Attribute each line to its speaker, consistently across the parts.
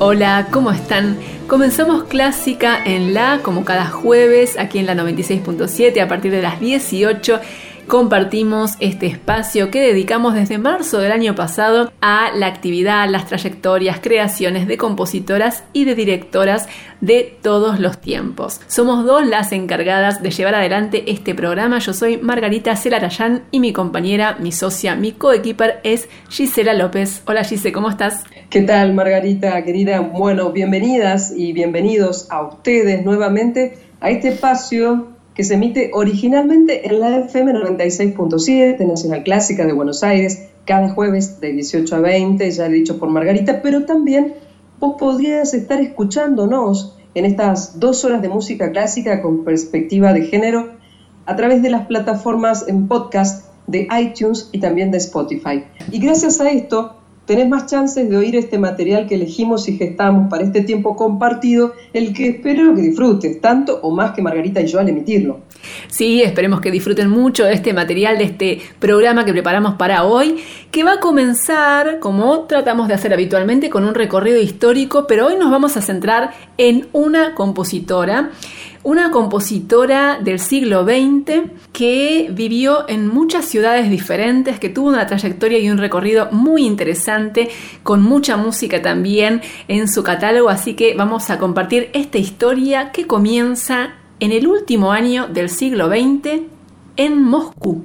Speaker 1: Hola, ¿cómo están? Comenzamos clásica en la, como cada jueves, aquí en la 96.7 a partir de las 18 compartimos este espacio que dedicamos desde marzo del año pasado a la actividad, las trayectorias, creaciones de compositoras y de directoras de todos los tiempos. Somos dos las encargadas de llevar adelante este programa. Yo soy Margarita Celarayán y mi compañera, mi socia, mi coequiper es Gisela López. Hola Gise, ¿cómo estás?
Speaker 2: ¿Qué tal Margarita, querida? Bueno, bienvenidas y bienvenidos a ustedes nuevamente a este espacio que se emite originalmente en la FM 96.7, Nacional Clásica de Buenos Aires, cada jueves de 18 a 20, ya dicho por Margarita, pero también vos podrías estar escuchándonos en estas dos horas de música clásica con perspectiva de género a través de las plataformas en podcast de iTunes y también de Spotify. Y gracias a esto tenés más chances de oír este material que elegimos y gestamos para este tiempo compartido, el que espero que disfrutes, tanto o más que Margarita y yo al emitirlo.
Speaker 1: Sí, esperemos que disfruten mucho de este material, de este programa que preparamos para hoy, que va a comenzar, como tratamos de hacer habitualmente, con un recorrido histórico, pero hoy nos vamos a centrar en una compositora una compositora del siglo XX que vivió en muchas ciudades diferentes, que tuvo una trayectoria y un recorrido muy interesante, con mucha música también en su catálogo, así que vamos a compartir esta historia que comienza en el último año del siglo XX en Moscú.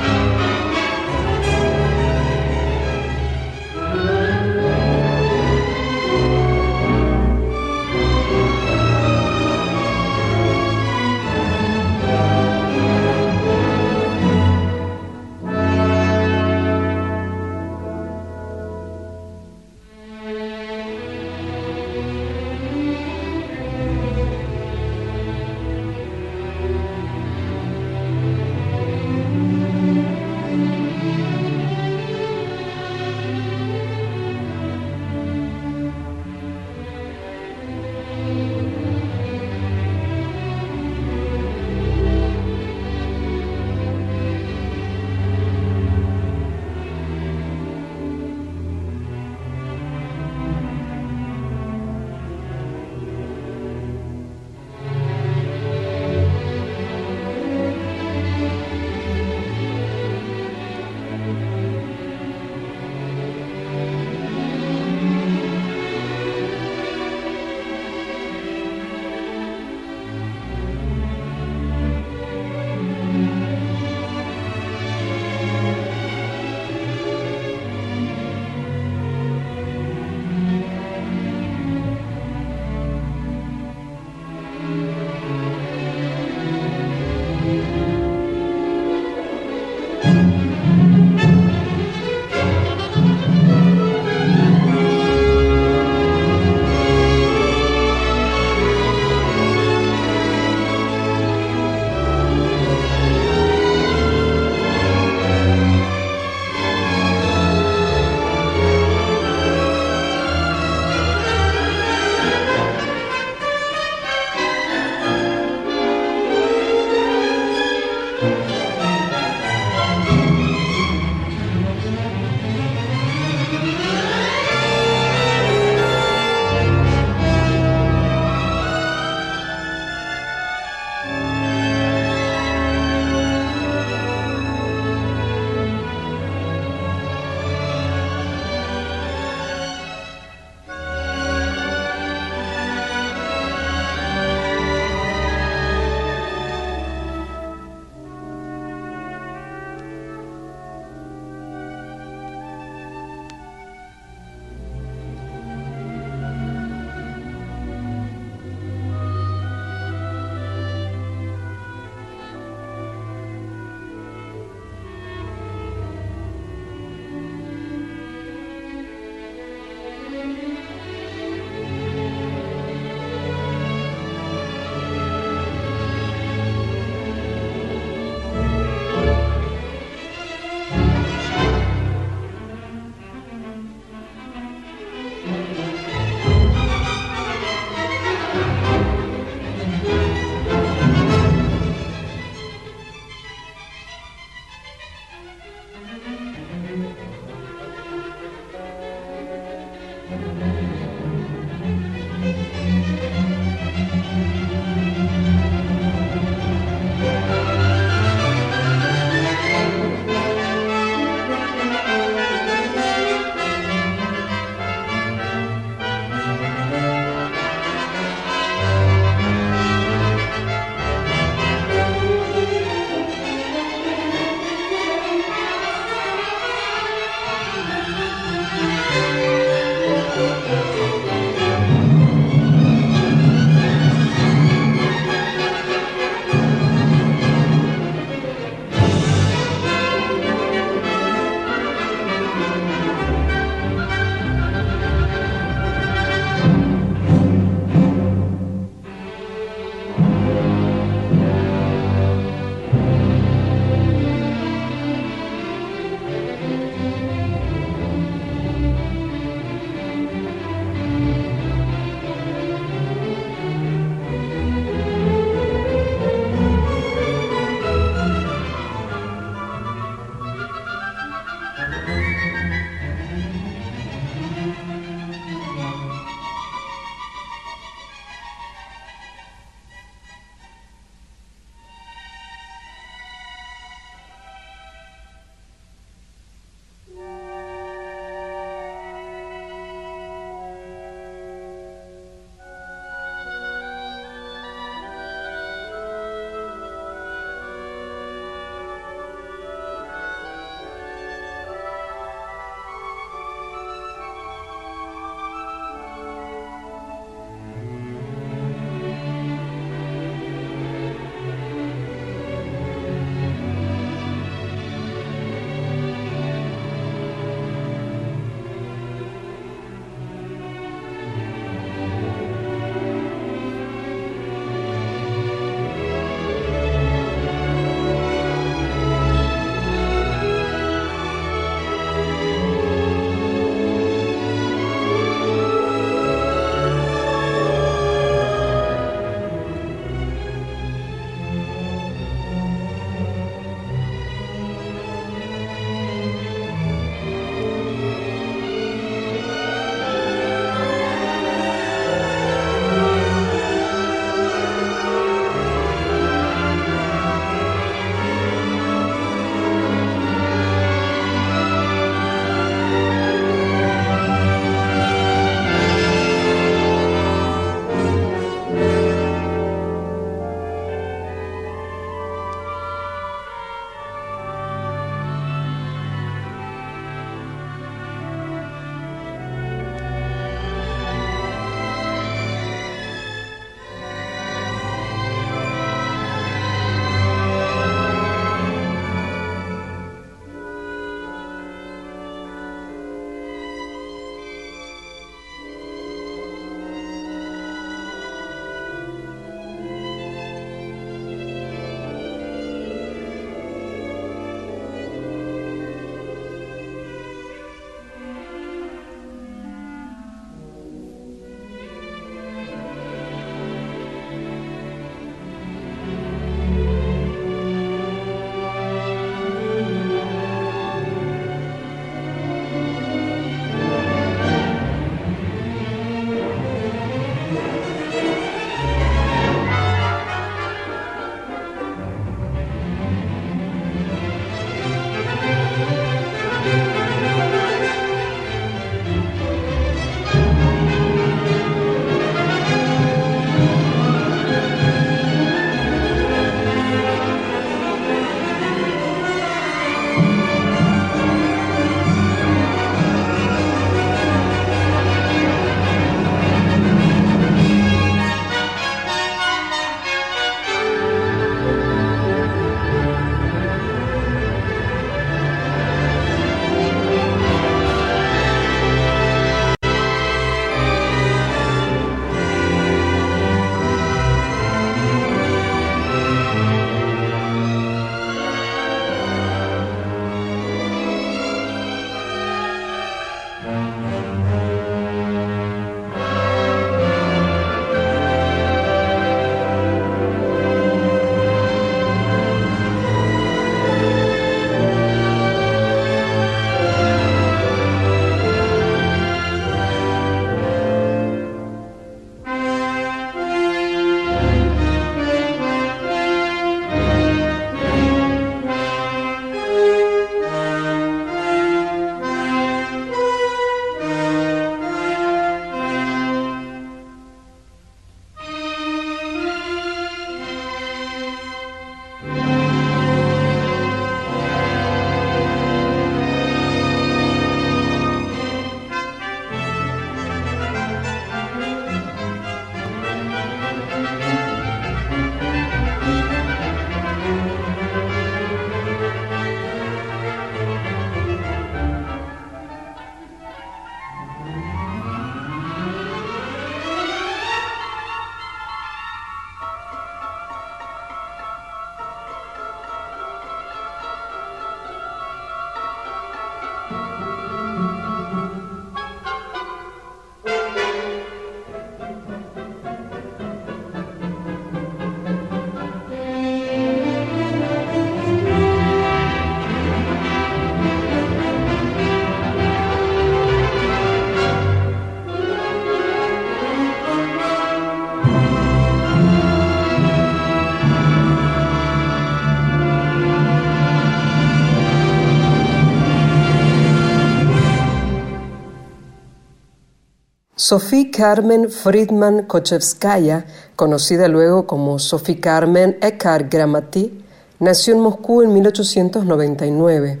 Speaker 2: Sophie Carmen Friedman Kochevskaya, conocida luego como Sophie Carmen Eckhart Gramati, nació en Moscú en 1899.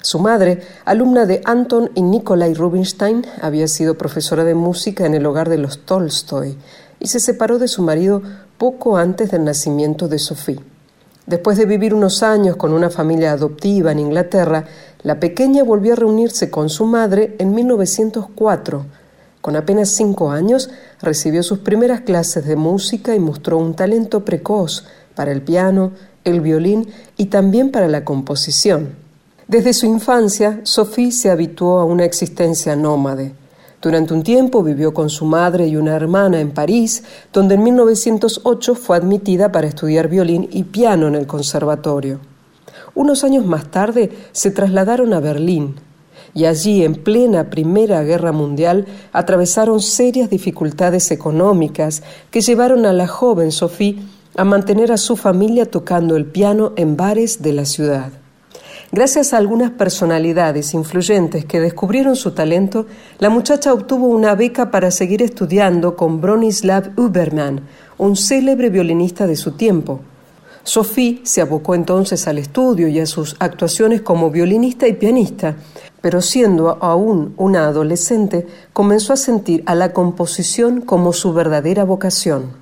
Speaker 2: Su madre, alumna de Anton y Nikolai Rubinstein, había sido profesora de música en el hogar de los Tolstoy y se separó de su marido poco antes del nacimiento de Sophie. Después de vivir unos años con una familia adoptiva en Inglaterra, la pequeña volvió a reunirse con su madre en 1904. Con apenas cinco años recibió sus primeras clases de música y mostró un talento precoz para el piano, el violín y también para la composición. Desde su infancia, Sophie se habituó a una existencia nómade. Durante un tiempo vivió con su madre y una hermana en París, donde en 1908 fue admitida para estudiar violín y piano en el conservatorio. Unos años más tarde se trasladaron a Berlín y allí, en plena Primera Guerra Mundial, atravesaron serias dificultades económicas que llevaron a la joven Sophie a mantener a su familia tocando el piano en bares de la ciudad. Gracias a algunas personalidades influyentes que descubrieron su talento, la muchacha obtuvo una beca para seguir estudiando con Bronislav Uberman, un célebre violinista de su tiempo. Sophie se abocó entonces al estudio y a sus actuaciones como violinista y pianista, pero siendo aún una adolescente, comenzó a sentir a la composición como su verdadera vocación.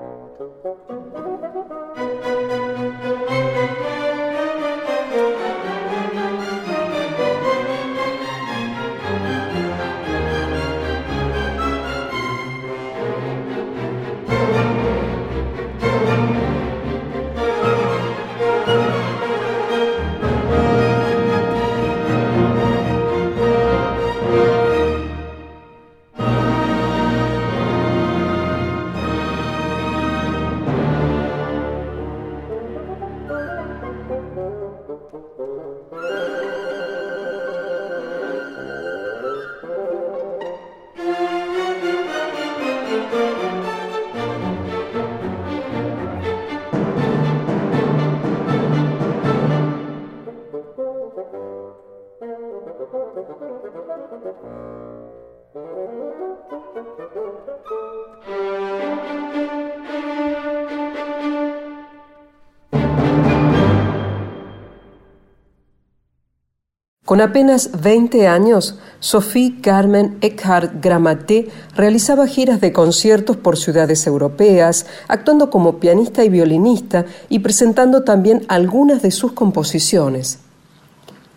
Speaker 2: Con apenas 20 años, Sophie Carmen Eckhart Grammaté realizaba giras de conciertos por ciudades europeas, actuando como pianista y violinista y presentando también algunas de sus composiciones.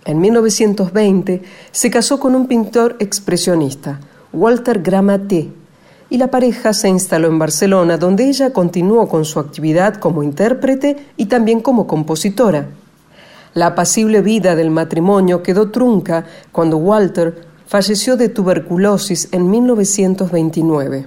Speaker 2: En 1920 se casó con un pintor expresionista, Walter Grammaté, y la pareja se instaló en Barcelona, donde ella continuó con su actividad como intérprete y también como compositora. La apacible vida del matrimonio quedó trunca cuando Walter falleció de tuberculosis en 1929.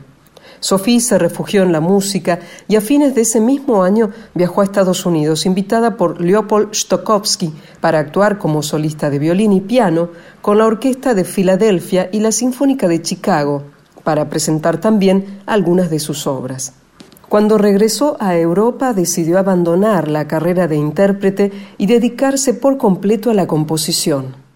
Speaker 2: Sophie se refugió en la música y a fines de ese mismo año viajó a Estados Unidos, invitada por Leopold Stokowski para actuar como solista de violín y piano con la Orquesta de Filadelfia y la Sinfónica de Chicago, para presentar también algunas de sus obras. Cuando regresó a Europa decidió abandonar la carrera de intérprete y dedicarse por completo a la composición.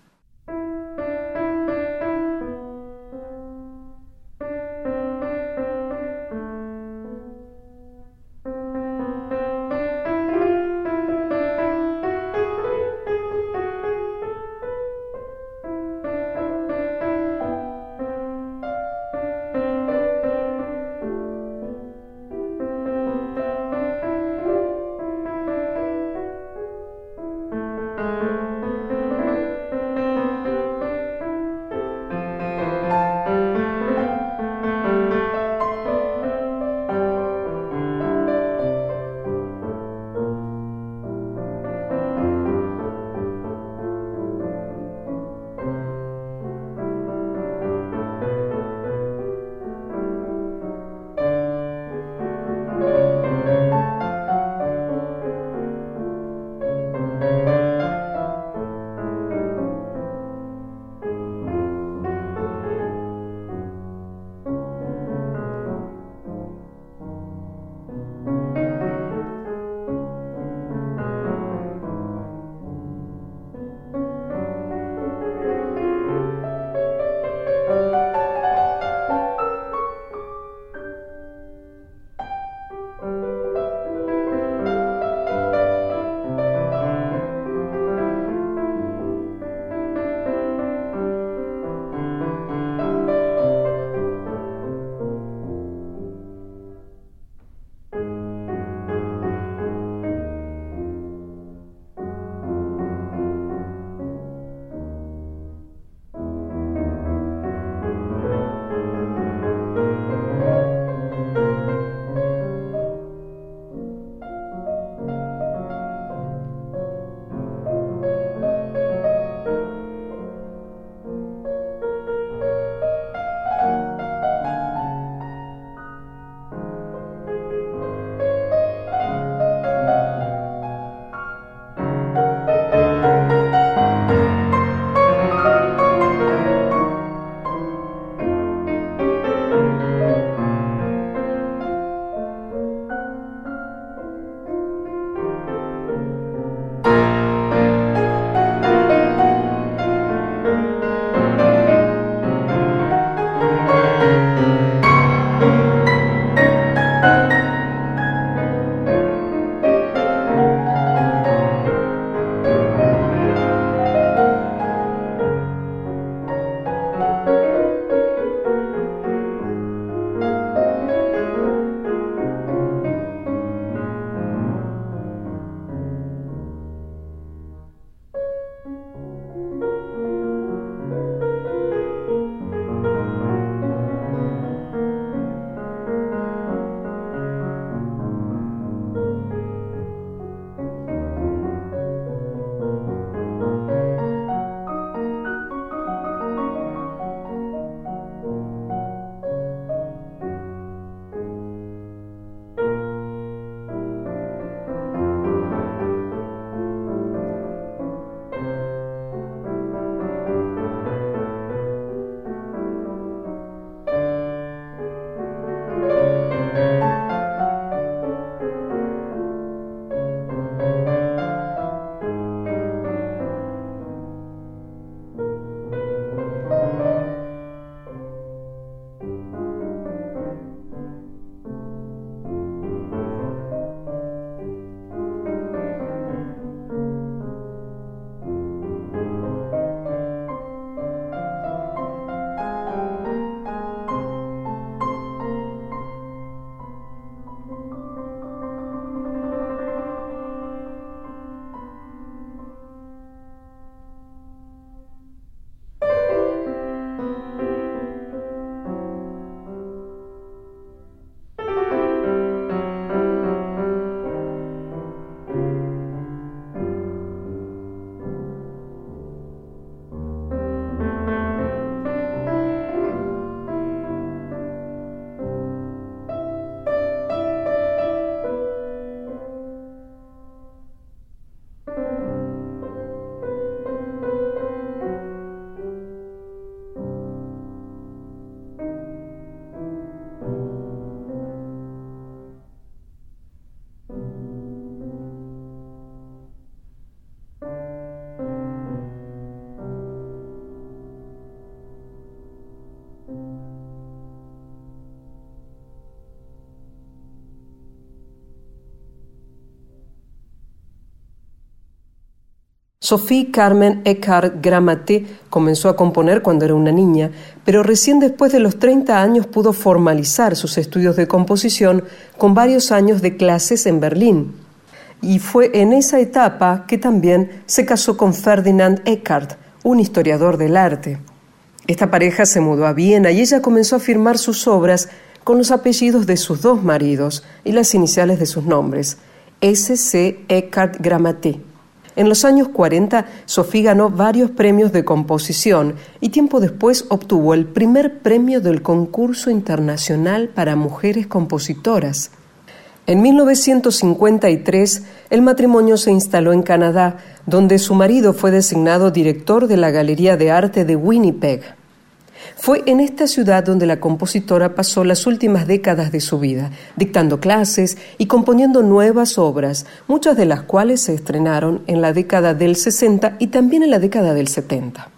Speaker 2: Sophie Carmen Eckhart Grammaté comenzó a componer cuando era una niña, pero recién después de los 30 años pudo formalizar sus estudios de composición con varios años de clases en Berlín. Y fue en esa etapa que también se casó con Ferdinand Eckhart, un historiador del arte. Esta pareja se mudó a Viena y ella comenzó a firmar sus obras con los apellidos de sus dos maridos y las iniciales de sus nombres, S.C. Eckhart Grammaté. En los años 40, Sophie ganó varios premios de composición y tiempo después obtuvo el primer premio del concurso internacional para mujeres compositoras. En 1953, el matrimonio se instaló en Canadá, donde su marido fue designado director de la Galería de Arte de Winnipeg. Fue en esta ciudad donde la compositora pasó las últimas décadas de su vida, dictando clases y componiendo nuevas obras, muchas de las cuales se estrenaron en la década del 60 y también en la década del 70.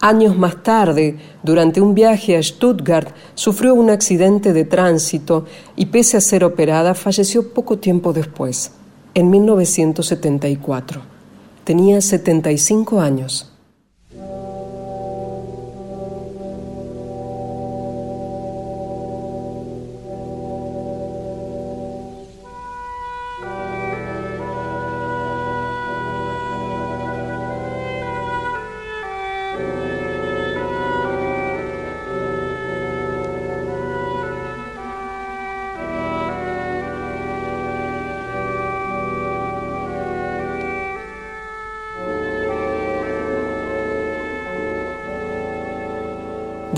Speaker 2: Años más tarde, durante un viaje a Stuttgart, sufrió un accidente de tránsito y pese a ser operada, falleció poco tiempo después, en 1974. Tenía 75 años.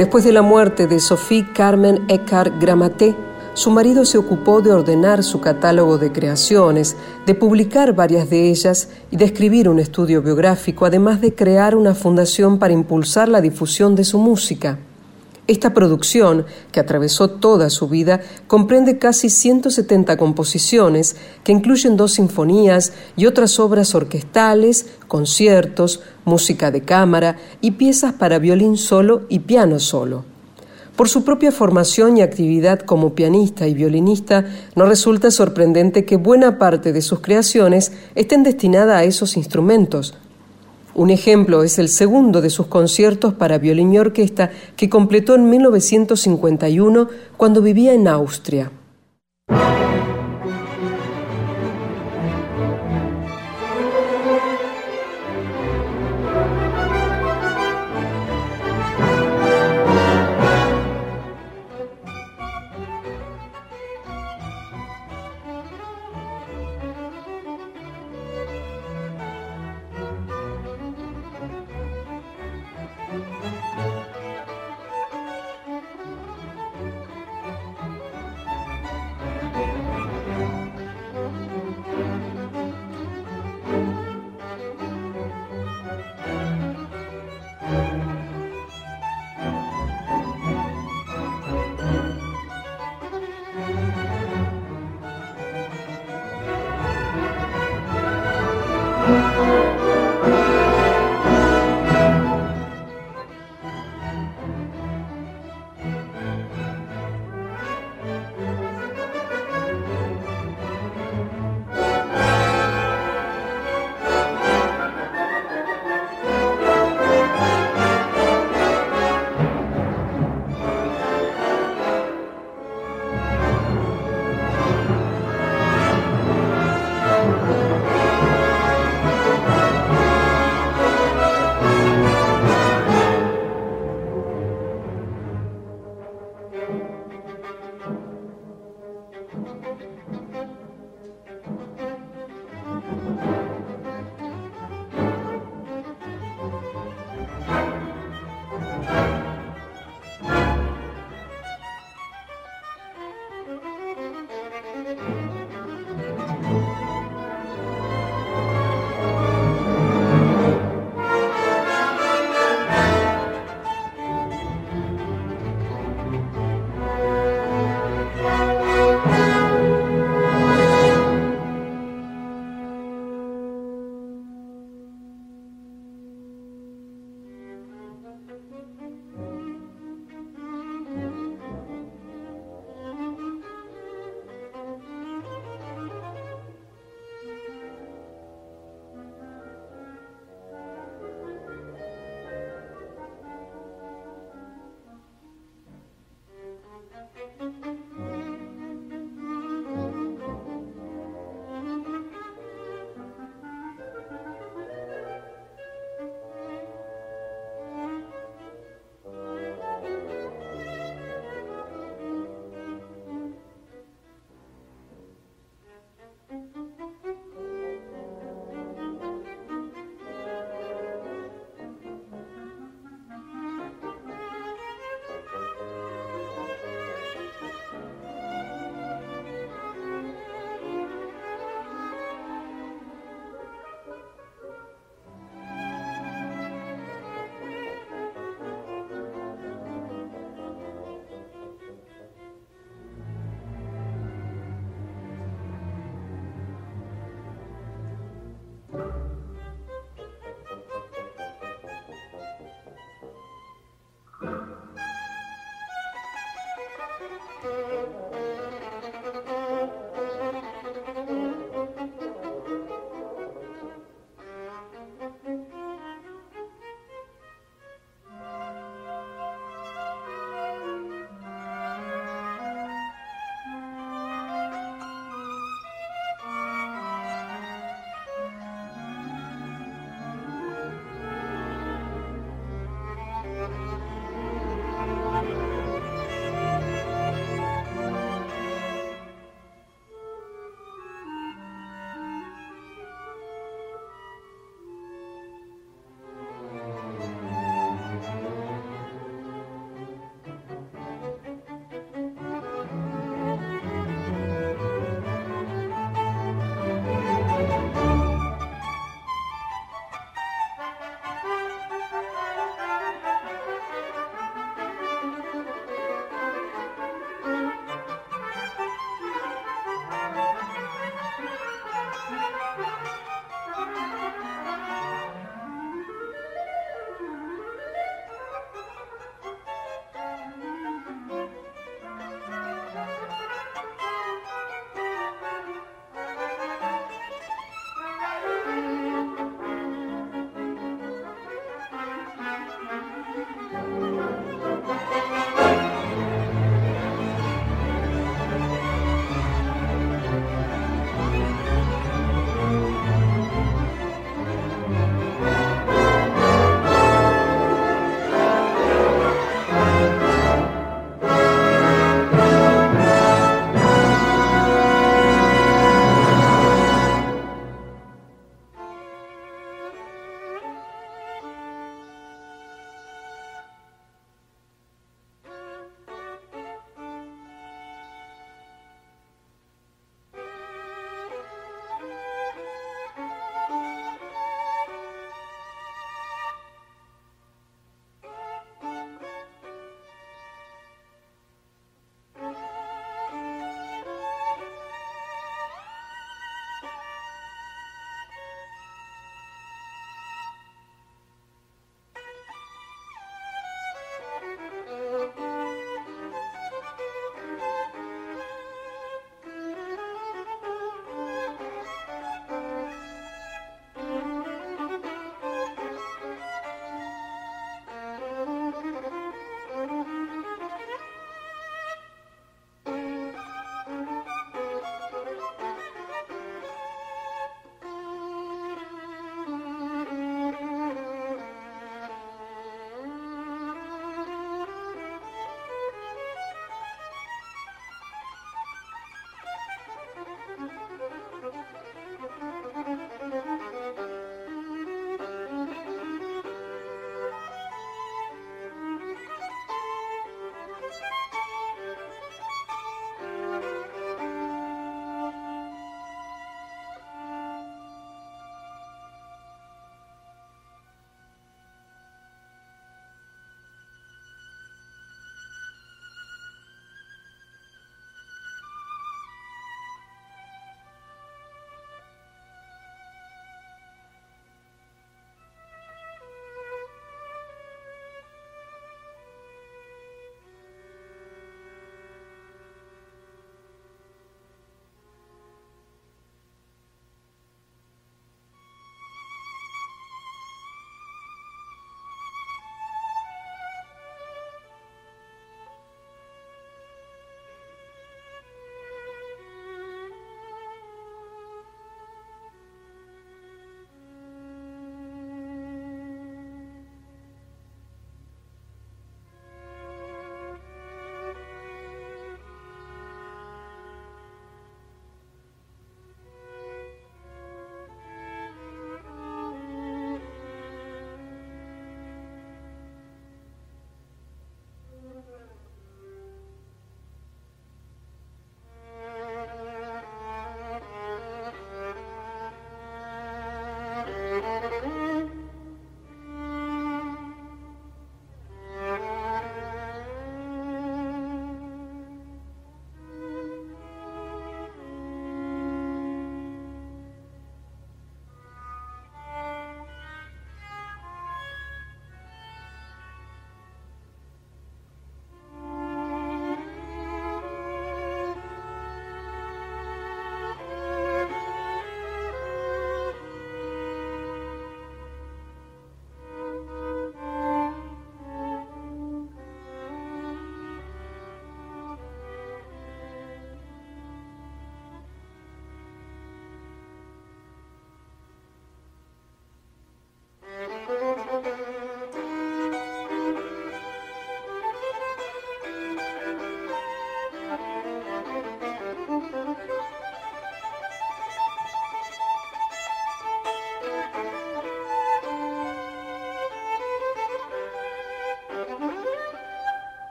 Speaker 2: Después de la muerte de Sophie Carmen Eckhart Grammaté, su marido se ocupó de ordenar su catálogo de creaciones, de publicar varias de ellas y de escribir un estudio biográfico, además de crear una fundación para impulsar la difusión de su música. Esta producción, que atravesó toda su vida, comprende casi 170 composiciones que incluyen dos sinfonías y otras obras orquestales, conciertos, música de cámara y piezas para violín solo y piano solo. Por su propia formación y actividad como pianista y violinista, no resulta sorprendente que buena parte de sus creaciones estén destinadas a esos instrumentos, un ejemplo es el segundo de sus conciertos para violín y orquesta que completó en 1951 cuando vivía en Austria.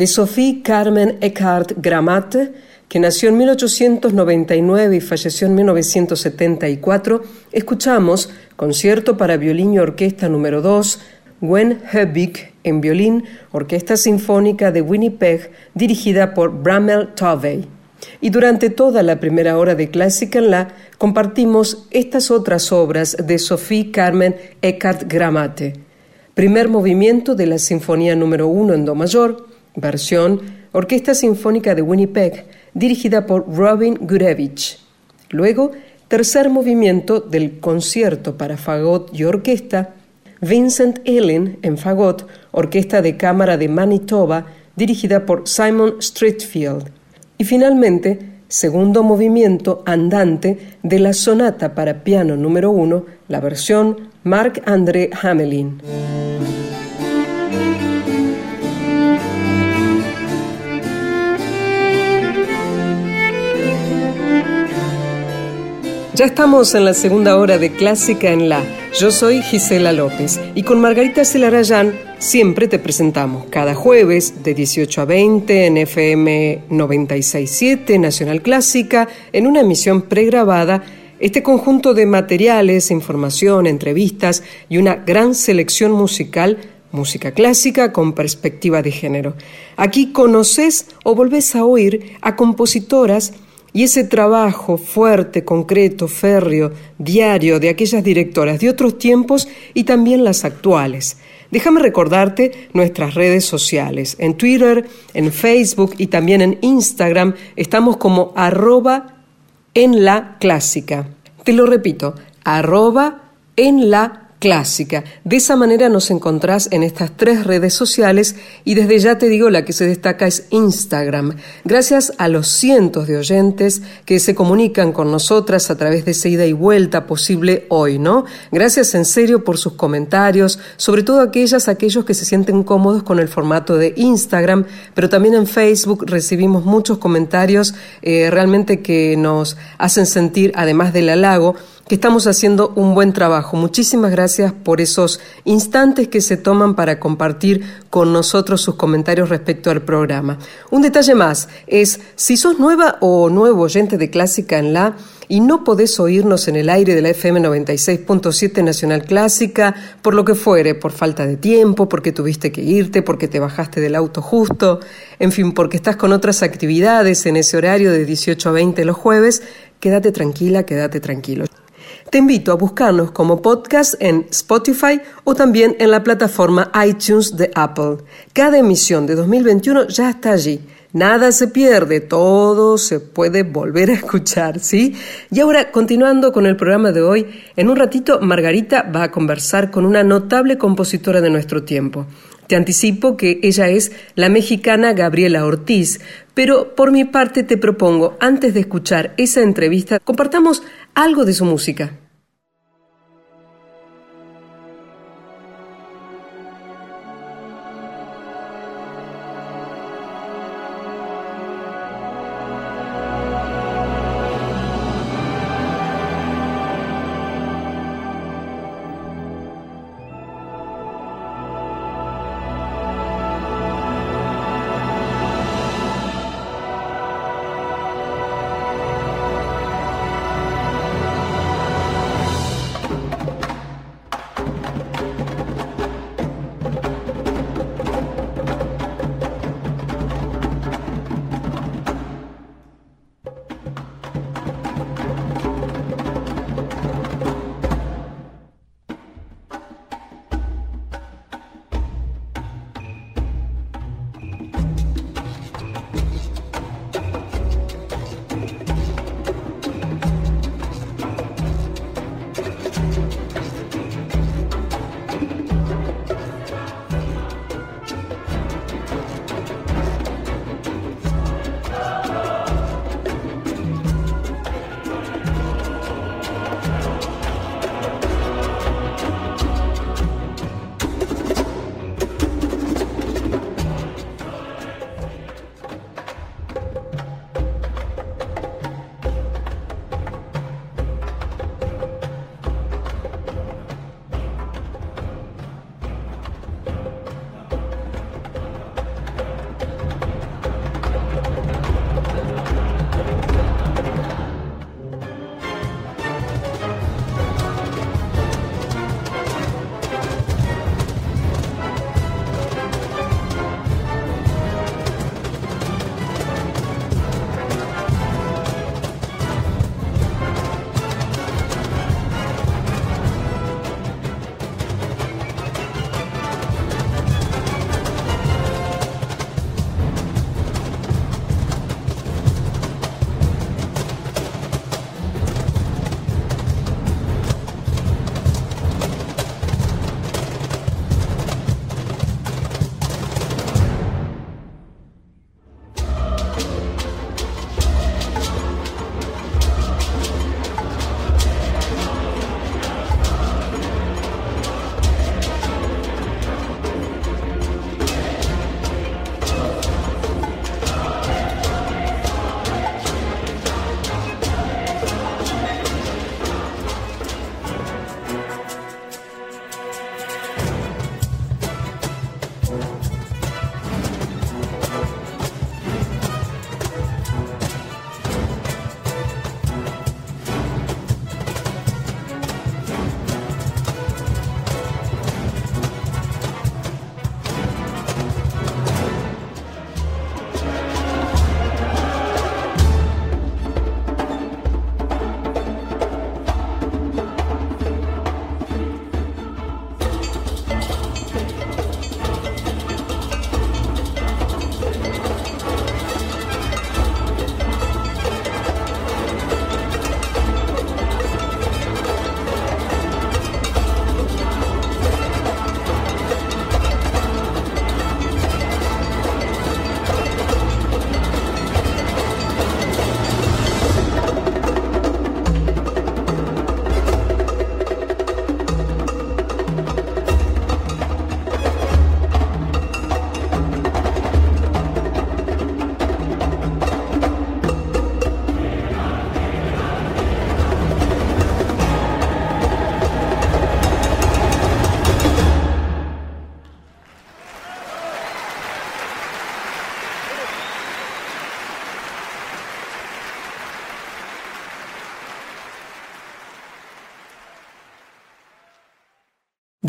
Speaker 2: De Sophie Carmen Eckhart Gramate, que nació en 1899 y falleció en 1974, escuchamos Concierto para violín y orquesta número 2, Gwen Hebig en violín, Orquesta Sinfónica de Winnipeg, dirigida por Bramel Tovey. Y durante toda la primera hora de Clásica en la compartimos estas otras obras de Sophie Carmen Eckhart Gramate. Primer movimiento de la Sinfonía número 1 en Do mayor, versión Orquesta Sinfónica de Winnipeg, dirigida por Robin Gurevich. Luego, tercer movimiento del concierto para fagot y orquesta, Vincent Ellen en fagot, Orquesta de Cámara de Manitoba, dirigida por Simon Streetfield. Y finalmente, segundo movimiento andante de la sonata para piano número 1, la versión Marc-André Hamelin. Ya estamos en la segunda hora de Clásica en La. Yo soy Gisela López y con Margarita Celarayán siempre te presentamos cada jueves de 18 a 20 en FM 967 Nacional Clásica en una emisión pregrabada este conjunto de materiales, información, entrevistas y una gran selección musical música clásica con perspectiva de género. Aquí conoces o volvés a oír a compositoras y ese trabajo fuerte, concreto, férreo, diario de aquellas directoras de otros tiempos y también las actuales. Déjame recordarte nuestras redes sociales. En Twitter, en Facebook y también en Instagram estamos como arroba en la clásica. Te lo repito, arroba en la clásica. De esa manera nos encontrás en estas tres redes sociales y desde ya te digo la que se destaca es Instagram. Gracias a los cientos de oyentes que se comunican con nosotras a través de esa ida y vuelta posible hoy, ¿no? Gracias en serio por sus comentarios, sobre todo aquellas, aquellos que se sienten cómodos con el formato de Instagram, pero también en Facebook recibimos muchos comentarios eh, realmente que nos hacen sentir, además del halago, que estamos haciendo un buen trabajo. Muchísimas gracias por esos instantes que se toman para compartir con nosotros sus comentarios respecto al programa. Un detalle más es, si sos nueva o nuevo oyente de Clásica en la y no podés oírnos en el aire de la FM 96.7 Nacional Clásica, por lo que fuere, por falta de tiempo, porque tuviste que irte, porque te bajaste del auto justo, en fin, porque estás con otras actividades en ese horario de 18 a 20 los jueves, quédate tranquila, quédate tranquilo. Te invito a buscarnos como podcast en Spotify o también en la plataforma iTunes de Apple. Cada emisión de 2021 ya está allí. Nada se pierde, todo se puede volver a escuchar, ¿sí? Y ahora, continuando con el programa de hoy, en un ratito Margarita va a conversar con una notable compositora de nuestro tiempo. Te anticipo que ella es la mexicana Gabriela Ortiz, pero por mi parte te propongo, antes de escuchar esa entrevista, compartamos algo de su música.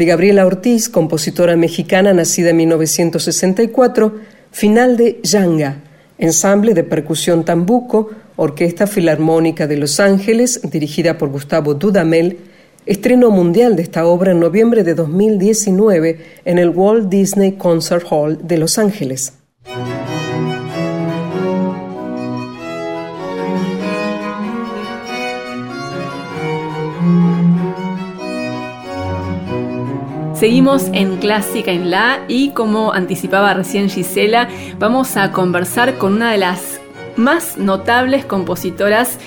Speaker 2: De Gabriela Ortiz, compositora mexicana nacida en 1964, final de Yanga, ensamble de percusión tambuco, Orquesta Filarmónica de Los Ángeles, dirigida por Gustavo Dudamel, estreno mundial de esta obra en noviembre de 2019 en el Walt Disney Concert Hall de Los Ángeles.
Speaker 1: Seguimos en Clásica en La y como anticipaba recién Gisela, vamos a conversar con una de las más notables compositoras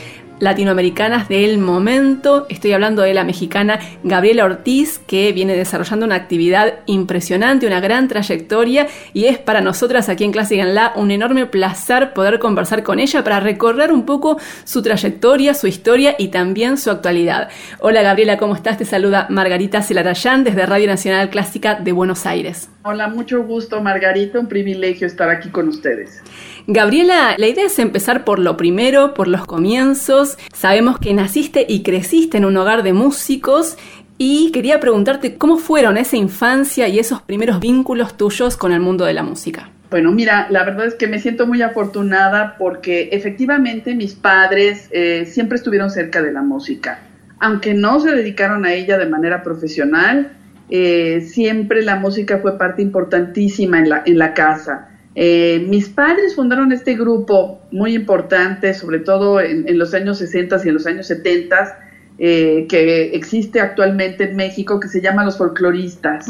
Speaker 1: latinoamericanas del momento. Estoy hablando de la mexicana Gabriela Ortiz, que viene desarrollando una actividad impresionante, una gran trayectoria, y es para nosotras aquí en Clásica en La un enorme placer poder conversar con ella para recorrer un poco su trayectoria, su historia y también su actualidad. Hola Gabriela, ¿cómo estás? Te saluda Margarita Celarayán desde Radio Nacional Clásica de Buenos Aires.
Speaker 3: Hola, mucho gusto Margarita, un privilegio estar aquí con ustedes.
Speaker 1: Gabriela, la idea es empezar por lo primero, por los comienzos. Sabemos que naciste y creciste en un hogar de músicos y quería preguntarte cómo fueron esa infancia y esos primeros vínculos tuyos con el mundo de la música.
Speaker 3: Bueno, mira, la verdad es que me siento muy afortunada porque efectivamente mis padres eh, siempre estuvieron cerca de la música. Aunque no se dedicaron a ella de manera profesional, eh, siempre la música fue parte importantísima en la, en la casa. Eh, mis padres fundaron este grupo muy importante, sobre todo en, los años 60 y en los años 70, eh, que existe actualmente en México, que se llama Los Folcloristas.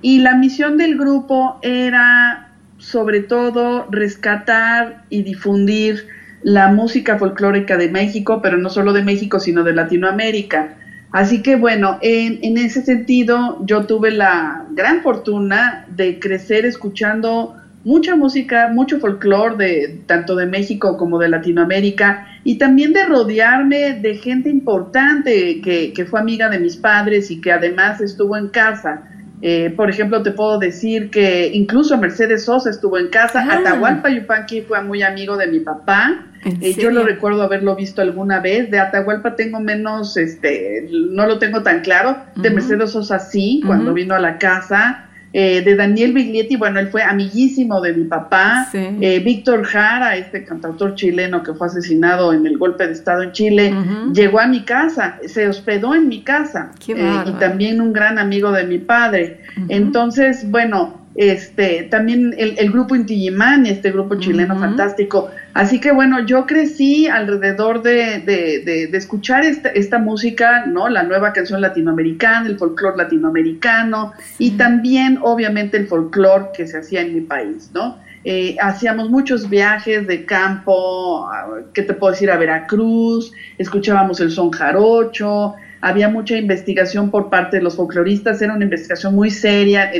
Speaker 3: Y la misión del grupo era, sobre todo, rescatar y difundir la música folclórica de México, pero no solo de México, sino de Latinoamérica. Así que bueno, en, en ese sentido yo tuve la gran fortuna de crecer escuchando mucha música, mucho folclore de tanto de México como de Latinoamérica y también de rodearme de gente importante que, que fue amiga de mis padres y que además estuvo en casa. Eh, por ejemplo, te puedo decir que incluso Mercedes Sosa estuvo en casa, ah. Atahualpa Yupanqui fue muy amigo de mi papá. Eh, yo lo recuerdo haberlo visto alguna vez. De Atahualpa tengo menos, este, no lo tengo tan claro. De Mercedes Sosa sí, cuando vino a la casa. Eh, de Daniel Biglietti, bueno, él fue amiguísimo de mi papá, eh, Víctor Jara, este cantautor chileno que fue asesinado en el golpe de Estado en Chile, llegó a mi casa, se hospedó en mi casa, eh, y también un gran amigo de mi padre. Entonces, bueno, este, también el, grupo Inti este grupo chileno fantástico. Así que bueno, yo crecí alrededor de, de, de, escuchar esta, esta, música, ¿no? La nueva canción latinoamericana, el folclore latinoamericano y también obviamente el folclore que se hacía en mi país, ¿no? Eh, hacíamos muchos viajes de campo, ¿qué te puedo decir? A Veracruz, escuchábamos el son jarocho, había mucha investigación por parte de los folcloristas, era una investigación muy seria,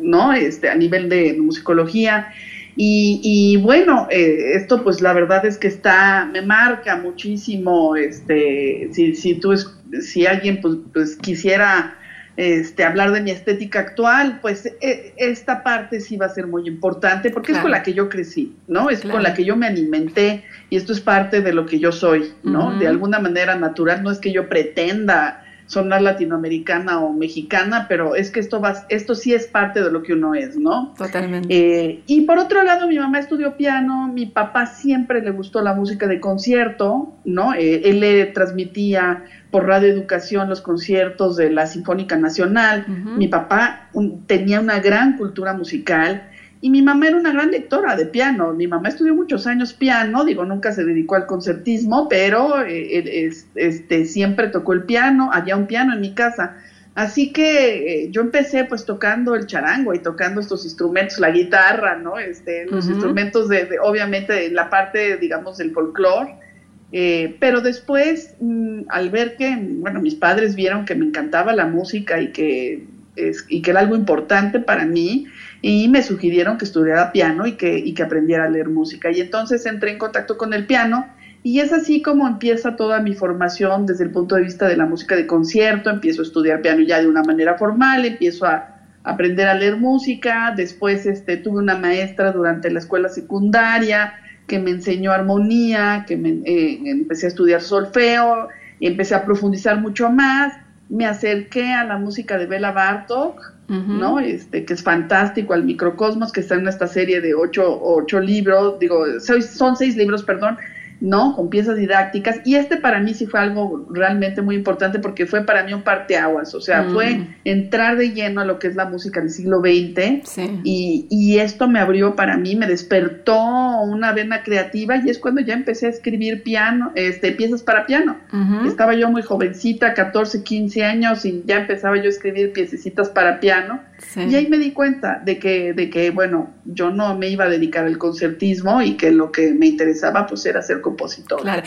Speaker 3: ¿no? Este, a nivel de musicología. Y, bueno, eh, esto pues la verdad es que está, me marca muchísimo, este, si, si tú, si alguien pues, pues quisiera este, hablar de mi estética actual, pues e, esta parte sí va a ser muy importante porque es con la que yo crecí, ¿no? Es con la que yo me alimenté y esto es parte de lo que yo soy, ¿no? De alguna manera natural, no es que yo pretenda sonar latinoamericana o mexicana, pero es que esto va, esto sí es parte de lo que uno es, ¿no?
Speaker 1: Totalmente.
Speaker 3: Eh, y por otro lado, mi mamá estudió piano, mi papá siempre le gustó la música de concierto, ¿no? Eh, él le transmitía por Radio Educación los conciertos de la Sinfónica Nacional. Mi papá tenía una gran cultura musical y mi mamá era una gran lectora de piano. Mi mamá estudió muchos años piano, digo, nunca se dedicó al concertismo, pero eh, este, siempre tocó el piano, había un piano en mi casa. Así que eh, yo empecé pues tocando el charango y tocando estos instrumentos, la guitarra, ¿no? Este, los instrumentos de, de, obviamente, la parte, digamos, del folclore eh, pero después, mm, al ver que, bueno, mis padres vieron que me encantaba la música y que, y que era algo importante para mí, y me sugirieron que estudiara piano y que, y que aprendiera a leer música. Y entonces entré en contacto con el piano y es así como empieza toda mi formación desde el punto de vista de la música de concierto, empiezo a estudiar piano ya de una manera formal, empiezo a aprender a leer música, después este, tuve una maestra durante la escuela secundaria, que me enseñó armonía, que me, eh, empecé a estudiar solfeo y empecé a profundizar mucho más. me acerqué a la música de Bela Bartok, ¿no? Este, que es fantástico, al microcosmos, que está en esta serie de ocho, ocho libros, digo, son seis libros, perdón, ¿no? Con piezas didácticas. Y este para mí sí fue algo realmente muy importante porque fue para mí un parteaguas, o sea, fue mm. entrar de lleno a lo que es la música del siglo XX y, y, esto me abrió para mí, me despertó una vena creativa y es cuando ya empecé a escribir piano, este, piezas para piano. Estaba yo muy jovencita, 14, 15 años y ya empezaba yo a escribir piececitas para piano y ahí me di cuenta de que, de que, bueno, yo no me iba a dedicar al concertismo y que lo que me interesaba pues era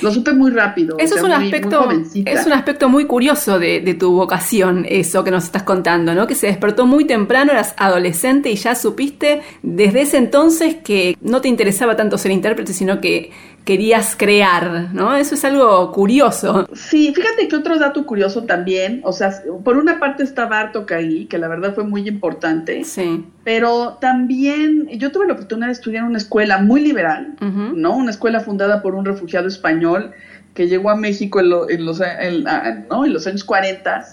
Speaker 3: Lo supe muy rápido.
Speaker 1: Eso es, un aspecto, es un aspecto muy curioso de, de, tu vocación, eso que nos estás contando, ¿no? Que se despertó muy temprano, eras adolescente y ya supiste desde ese entonces que no te interesaba tanto ser intérprete, sino que querías crear, ¿no? Eso es algo curioso.
Speaker 3: Sí, fíjate que otro dato curioso también, o sea, por una parte está Bartok ahí, que la verdad fue muy importante,
Speaker 1: sí.
Speaker 3: pero también yo tuve la oportunidad de estudiar en una escuela muy liberal, ¿no? Una escuela fundada por un refugiado español que llegó a México en, los, en los años 40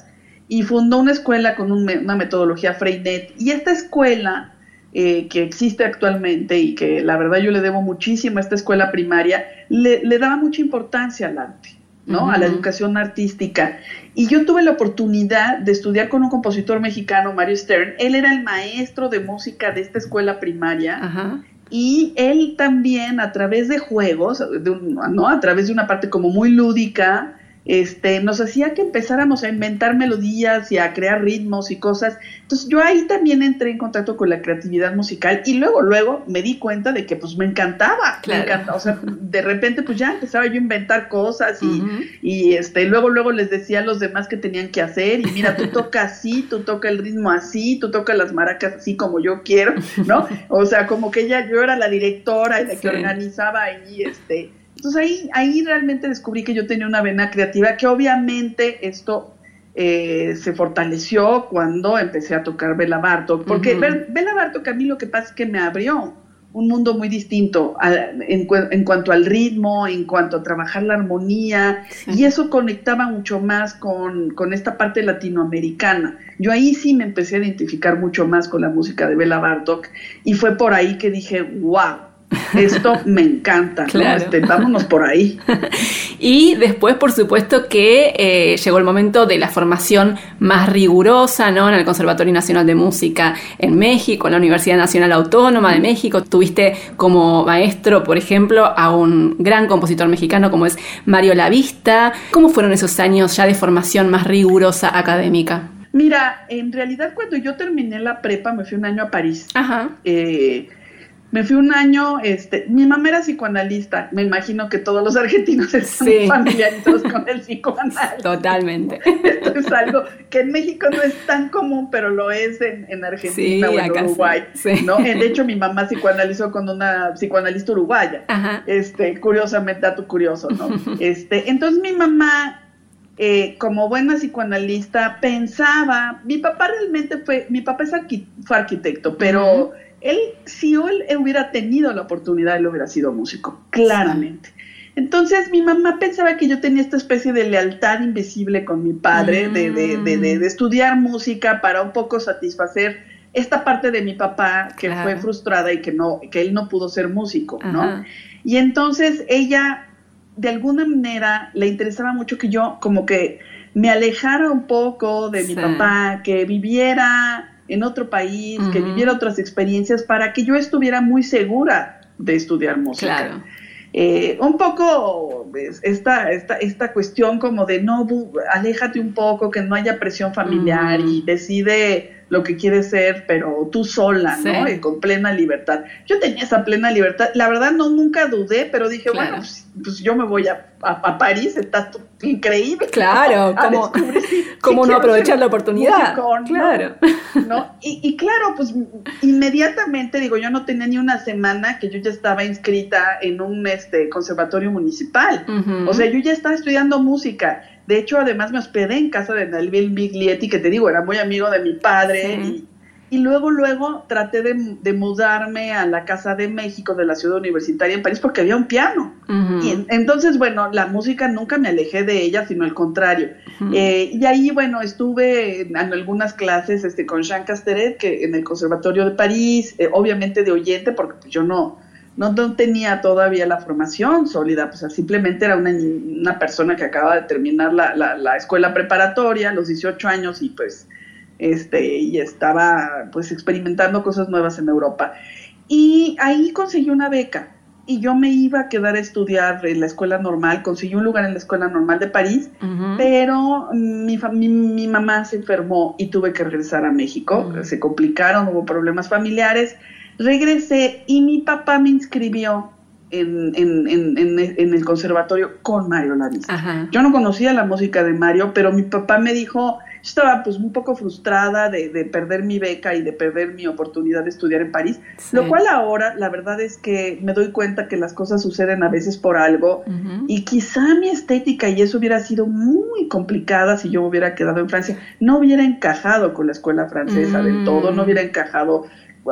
Speaker 3: y fundó una escuela con una metodología Freinet, y esta escuela eh, que existe actualmente y que la verdad yo le debo muchísimo a esta escuela primaria, le, daba mucha importancia al arte. ¿no? A la educación artística. Y yo tuve la oportunidad de estudiar con un compositor mexicano, Mario Stern. Él era el maestro de música de esta escuela primaria. Y él también, a través de juegos, de ¿no? a través de una parte como muy lúdica, este, nos hacía que empezáramos a inventar melodías y a crear ritmos y cosas. Entonces yo ahí también entré en contacto con la creatividad musical y luego, luego me di cuenta de que pues me encantaba, me encantaba. O sea, de repente pues ya empezaba yo a inventar cosas y, y este, luego, luego les decía a los demás que tenían que hacer y mira, tú tocas así, tú tocas el ritmo así, tú tocas las maracas así como yo quiero, ¿no? O sea, como que ella, yo era la directora y la que organizaba ahí, este, entonces ahí, ahí realmente descubrí que yo tenía una vena creativa, que obviamente esto eh, se fortaleció cuando empecé a tocar Bela Bartok, porque Bela Bartok a mí lo que pasa es que me abrió un mundo muy distinto en, cuanto al ritmo, en cuanto a trabajar la armonía, y eso conectaba mucho más con, con, esta parte latinoamericana. Yo ahí sí me empecé a identificar mucho más con la música de Bela Bartok, y fue por ahí que dije, wow, esto me encanta, este, vámonos por ahí.
Speaker 1: y después, por supuesto, que eh, llegó el momento de la formación más rigurosa, ¿no? En el Conservatorio Nacional de Música en México, en la Universidad Nacional Autónoma de México. Tuviste como maestro, por ejemplo, a un gran compositor mexicano como es Mario Lavista. ¿Cómo fueron esos años ya de formación más rigurosa académica?
Speaker 3: Mira, en realidad cuando yo terminé la prepa me fui un año a París.
Speaker 1: Ajá.
Speaker 3: Eh, me fui un año, este, mi mamá era psicoanalista, me imagino que todos los argentinos están familiarizados con el psicoanálisis.
Speaker 1: Totalmente.
Speaker 3: Esto es algo que en México no es tan común, pero lo es en, Argentina o en Uruguay. ¿no? De hecho, mi mamá psicoanalizó con una psicoanalista uruguaya. Este, curiosamente, dato curioso, ¿no? Este, entonces mi mamá eh, como buena psicoanalista, pensaba, mi papá realmente fue, mi papá es fue arquitecto, pero él, si él hubiera tenido la oportunidad, él hubiera sido músico, claramente. Entonces mi mamá pensaba que yo tenía esta especie de lealtad invisible con mi padre, de, de, de, estudiar música para un poco satisfacer esta parte de mi papá que fue frustrada y que no, que él no pudo ser músico, ¿no? Y entonces ella, de alguna manera, le interesaba mucho que yo como que me alejara un poco de mi papá, que viviera en otro país, que viviera otras experiencias para que yo estuviera muy segura de estudiar música.
Speaker 1: Claro.
Speaker 3: Eh, un poco esta, esta, esta cuestión como de no, aléjate un poco, que no haya presión familiar y decide lo que quieres ser, pero tú sola, ¿no? Y con plena libertad. Yo tenía esa plena libertad. La verdad, no nunca dudé, pero dije, bueno, pues, pues, yo me voy a, a, París, está increíble.
Speaker 1: Claro, como, no aprovechar la oportunidad.
Speaker 3: claro. ¿no? Y, y, claro, pues inmediatamente, digo, yo no tenía ni una semana que yo ya estaba inscrita en un este conservatorio municipal. O sea, yo ya estaba estudiando música de hecho, además me hospedé en casa de Nelville Biglietti, que te digo, era muy amigo de mi padre. y luego, luego traté de, mudarme a la Casa de México de la ciudad universitaria en París porque había un piano. Y entonces, bueno, la música nunca me alejé de ella, sino al contrario. Eh, y ahí, bueno, estuve en, algunas clases este, con Jean Casteret, que en el Conservatorio de París, eh, obviamente de oyente, porque pues, yo no, no, tenía todavía la formación sólida, pues simplemente era una, una persona que acaba de terminar la, la, la escuela preparatoria a los 18 años y pues este, y estaba pues experimentando cosas nuevas en Europa. Y ahí conseguí una beca y yo me iba a quedar a estudiar en la escuela normal, conseguí un lugar en la escuela normal de París, pero mi, mi, mamá se enfermó y tuve que regresar a México, se complicaron, hubo problemas familiares, regresé y mi papá me inscribió en, en, en, en, el conservatorio con Mario Lavis. Yo no conocía la música de Mario, pero mi papá me dijo, estaba pues un poco frustrada de, perder mi beca y de perder mi oportunidad de estudiar en París, lo cual ahora la verdad es que me doy cuenta que las cosas suceden a veces por algo y quizá mi estética y eso hubiera sido muy complicada si yo hubiera quedado en Francia, no hubiera encajado con la escuela francesa del todo, no hubiera encajado.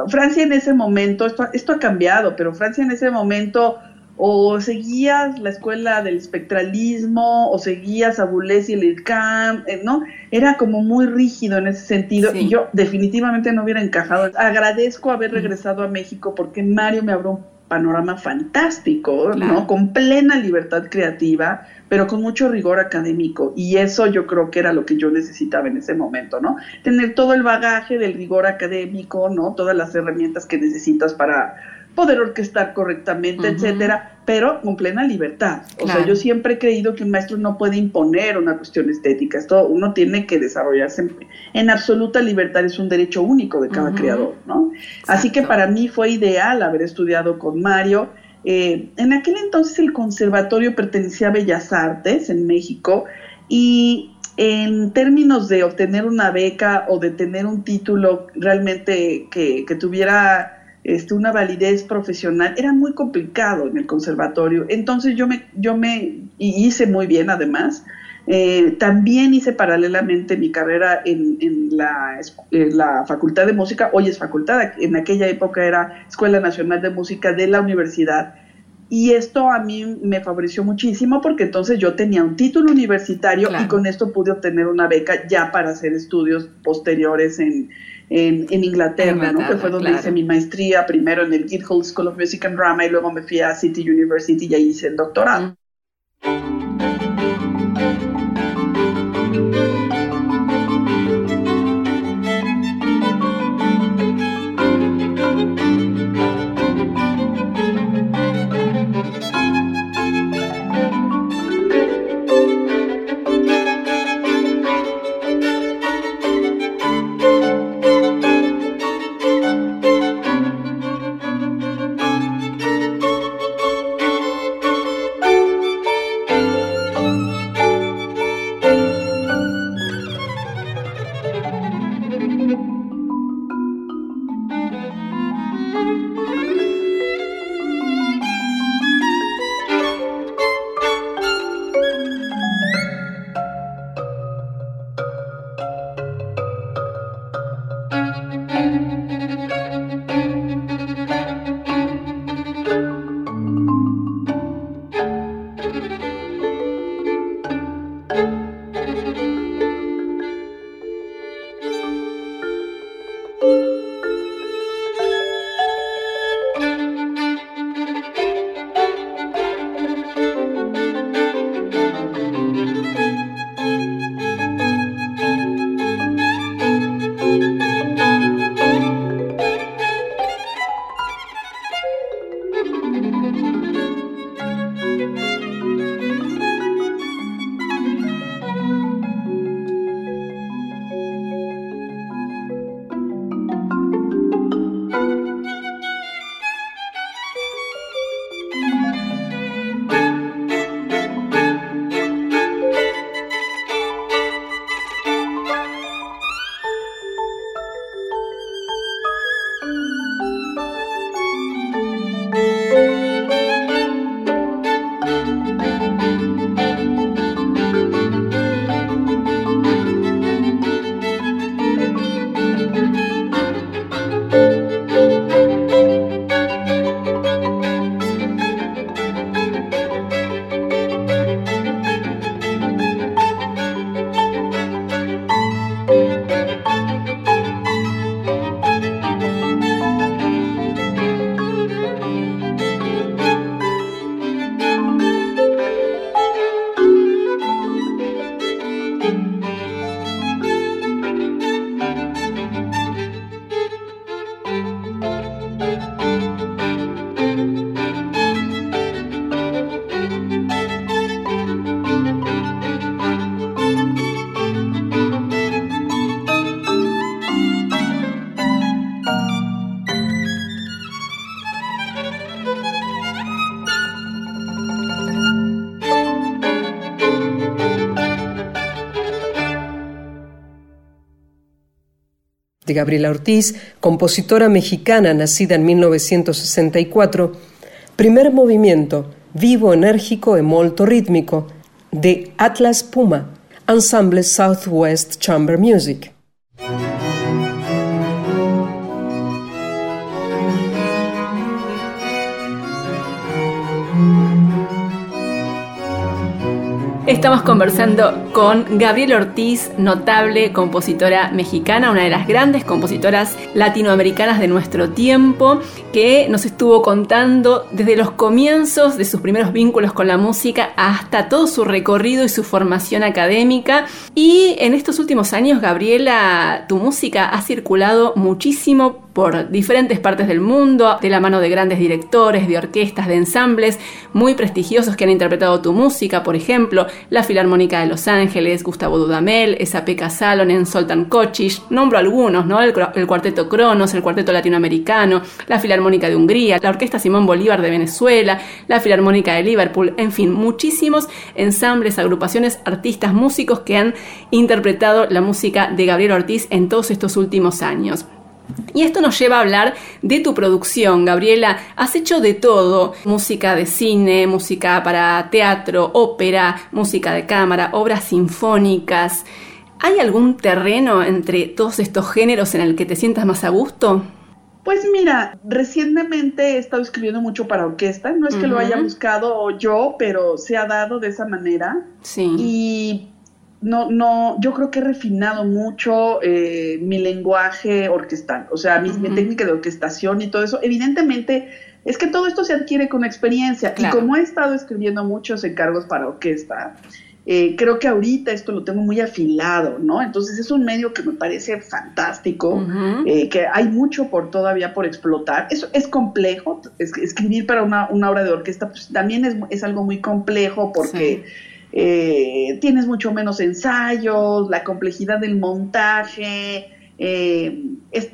Speaker 3: Francia en ese momento, esto, esto ha cambiado, pero Francia en ese momento o seguías la escuela del espectralismo, o seguías a Boulez y el IRCAM, eh, ¿no? Era como muy rígido en ese sentido y yo definitivamente no hubiera encajado. Agradezco haber regresado a México porque Mario me abrió un panorama fantástico, ¿no? Con plena libertad creativa, pero con mucho rigor académico. Y eso yo creo que era lo que yo necesitaba en ese momento, ¿no? Tener todo el bagaje del rigor académico, ¿no? Todas las herramientas que necesitas para poder orquestar correctamente, etcétera, pero con plena libertad. O sea, yo siempre he creído que un maestro no puede imponer una cuestión estética. Esto uno tiene que desarrollarse en, absoluta libertad, es un derecho único de cada creador, ¿no? Así que para mí fue ideal haber estudiado con Mario. Eh, en aquel entonces el conservatorio pertenecía a Bellas Artes en México y en términos de obtener una beca o de tener un título realmente que, que tuviera este, una validez profesional, era muy complicado en el conservatorio. Entonces yo me, yo me hice muy bien además. Eh, también hice paralelamente mi carrera en, la, la, Facultad de Música, hoy es facultad, en aquella época era Escuela Nacional de Música de la universidad. Y esto a mí me favoreció muchísimo porque entonces yo tenía un título universitario y con esto pude obtener una beca ya para hacer estudios posteriores en, en, en Inglaterra, ¿no? que fue donde hice mi maestría, primero en el Guildhall School of Music and Drama y luego me fui a City University y ahí hice el doctorado.
Speaker 2: Gabriela Ortiz, compositora mexicana nacida en 1964, primer movimiento, vivo, enérgico e molto rítmico, de Atlas Puma, Ensemble Southwest Chamber Music.
Speaker 1: Estamos conversando con Gabriela Ortiz, notable compositora mexicana, una de las grandes compositoras latinoamericanas de nuestro tiempo, que nos estuvo contando desde los comienzos de sus primeros vínculos con la música hasta todo su recorrido y su formación académica. Y en estos últimos años, Gabriela, tu música ha circulado muchísimo por diferentes partes del mundo, de la mano de grandes directores, de orquestas, de ensambles muy prestigiosos que han interpretado tu música, por ejemplo, la Filarmónica de Los Ángeles, Gustavo Dudamel, Esa Salonen, Soltan Kochich, nombro algunos, ¿no? El, el, Cuarteto Cronos, el Cuarteto Latinoamericano, la Filarmónica de Hungría, la Orquesta Simón Bolívar de Venezuela, la Filarmónica de Liverpool, en fin, muchísimos ensambles, agrupaciones, artistas, músicos que han interpretado la música de Gabriel Ortiz en todos estos últimos años. Y esto nos lleva a hablar de tu producción, Gabriela. Has hecho de todo, música de cine, música para teatro, ópera, música de cámara, obras sinfónicas. ¿Hay algún terreno entre todos estos géneros en el que te sientas más a gusto?
Speaker 3: Pues mira, recientemente he estado escribiendo mucho para orquesta. No es que lo haya buscado yo, pero se ha dado de esa manera.
Speaker 1: Sí.
Speaker 3: Y no, no, yo creo que he refinado mucho eh, mi lenguaje orquestal, o sea, mi, técnica de orquestación y todo eso. Evidentemente, es que todo esto se adquiere con experiencia. Y como he estado escribiendo muchos encargos para orquesta, eh, creo que ahorita esto lo tengo muy afilado, ¿no? Entonces es un medio que me parece fantástico, eh, que hay mucho por todavía por explotar. Eso es complejo, escribir para una, obra de orquesta pues, también es, es, algo muy complejo porque... Eh, tienes mucho menos ensayos, la complejidad del montaje, eh, es,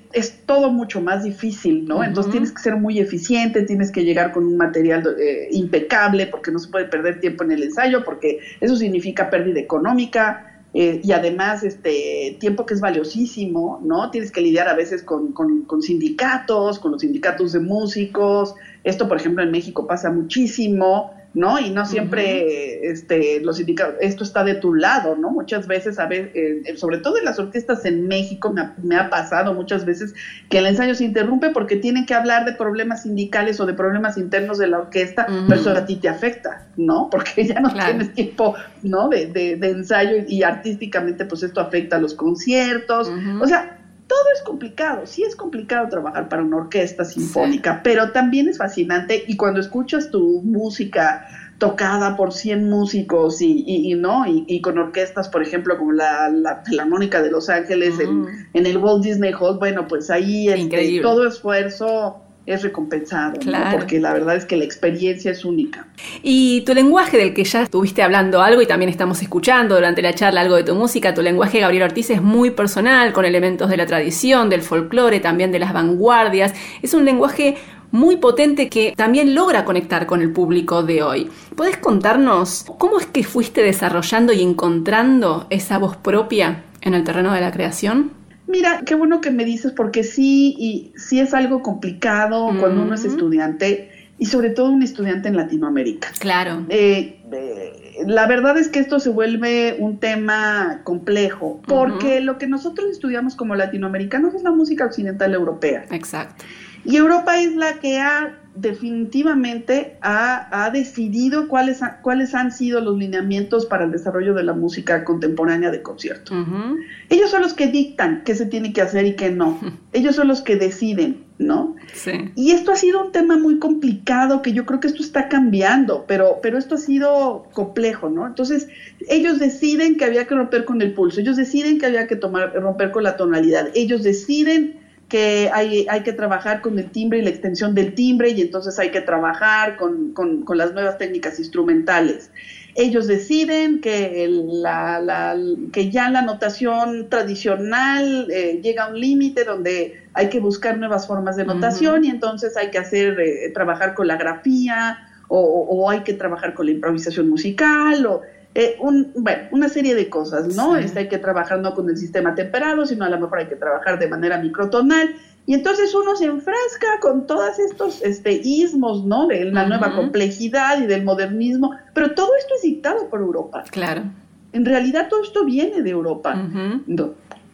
Speaker 3: todo mucho más difícil, ¿no? Entonces tienes que ser muy eficiente, tienes que llegar con un material eh, impecable porque no se puede perder tiempo en el ensayo, porque eso significa pérdida económica. y además este tiempo que es valiosísimo, ¿no? Tienes que lidiar a veces con, con sindicatos, con los sindicatos de músicos. Esto, por ejemplo, en México pasa muchísimo. ¿No? Y no siempre este, los sindicatos, esto está de tu lado, ¿no? Muchas veces, a ver, eh, sobre todo en las orquestas en México, me ha, pasado muchas veces que el ensayo se interrumpe porque tienen que hablar de problemas sindicales o de problemas internos de la orquesta, pero eso a ti te afecta, ¿no? Porque ya no tienes tiempo, ¿no? De, de, de, ensayo y artísticamente, pues esto afecta a los conciertos, o sea, todo es complicado, sí es complicado trabajar para una orquesta sinfónica, pero también es fascinante y cuando escuchas tu música tocada por 100 músicos y, no y, con orquestas, por ejemplo, como la, la Filarmónica de Los Ángeles en, el Walt Disney Hall, bueno, pues ahí este, todo esfuerzo es recompensado, porque la verdad es que la experiencia es única.
Speaker 1: Y tu lenguaje del que ya estuviste hablando algo y también estamos escuchando durante la charla algo de tu música, tu lenguaje Gabriel Ortiz es muy personal, con elementos de la tradición, del folclore, también de las vanguardias. Es un lenguaje muy potente que también logra conectar con el público de hoy. ¿Puedes contarnos cómo es que fuiste desarrollando y encontrando esa voz propia en el terreno de la creación?
Speaker 3: Mira, qué bueno que me dices porque sí, y sí es algo complicado cuando uno es estudiante y sobre todo un estudiante en Latinoamérica.
Speaker 1: Claro.
Speaker 3: Eh, eh, la verdad es que esto se vuelve un tema complejo porque lo que nosotros estudiamos como latinoamericanos es la música occidental europea.
Speaker 1: Exacto.
Speaker 3: Y Europa es la que ha definitivamente ha, decidido cuáles, cuáles han sido los lineamientos para el desarrollo de la música contemporánea de concierto. Ellos son los que dictan qué se tiene que hacer y qué no. Ellos son los que deciden, ¿no?
Speaker 1: Sí.
Speaker 3: Y esto ha sido un tema muy complicado, que yo creo que esto está cambiando, pero, pero esto ha sido complejo, ¿no? Entonces, ellos deciden que había que romper con el pulso, ellos deciden que había que tomar, romper con la tonalidad, ellos deciden que hay, hay, que trabajar con el timbre y la extensión del timbre y entonces hay que trabajar con, con, las nuevas técnicas instrumentales. Ellos deciden que, la, que ya la notación tradicional eh, llega a un límite donde hay que buscar nuevas formas de notación y entonces hay que hacer, eh, trabajar con la grafía o, o, hay que trabajar con la improvisación musical o eh, un, bueno, una serie de cosas, ¿no? Este, hay que trabajar no con el sistema temperado, sino a lo mejor hay que trabajar de manera microtonal. Y entonces uno se enfrasca con todos estos este, ismos, ¿no? De la nueva complejidad y del modernismo, pero todo esto es dictado por Europa.
Speaker 1: Claro.
Speaker 3: En realidad todo esto viene de Europa.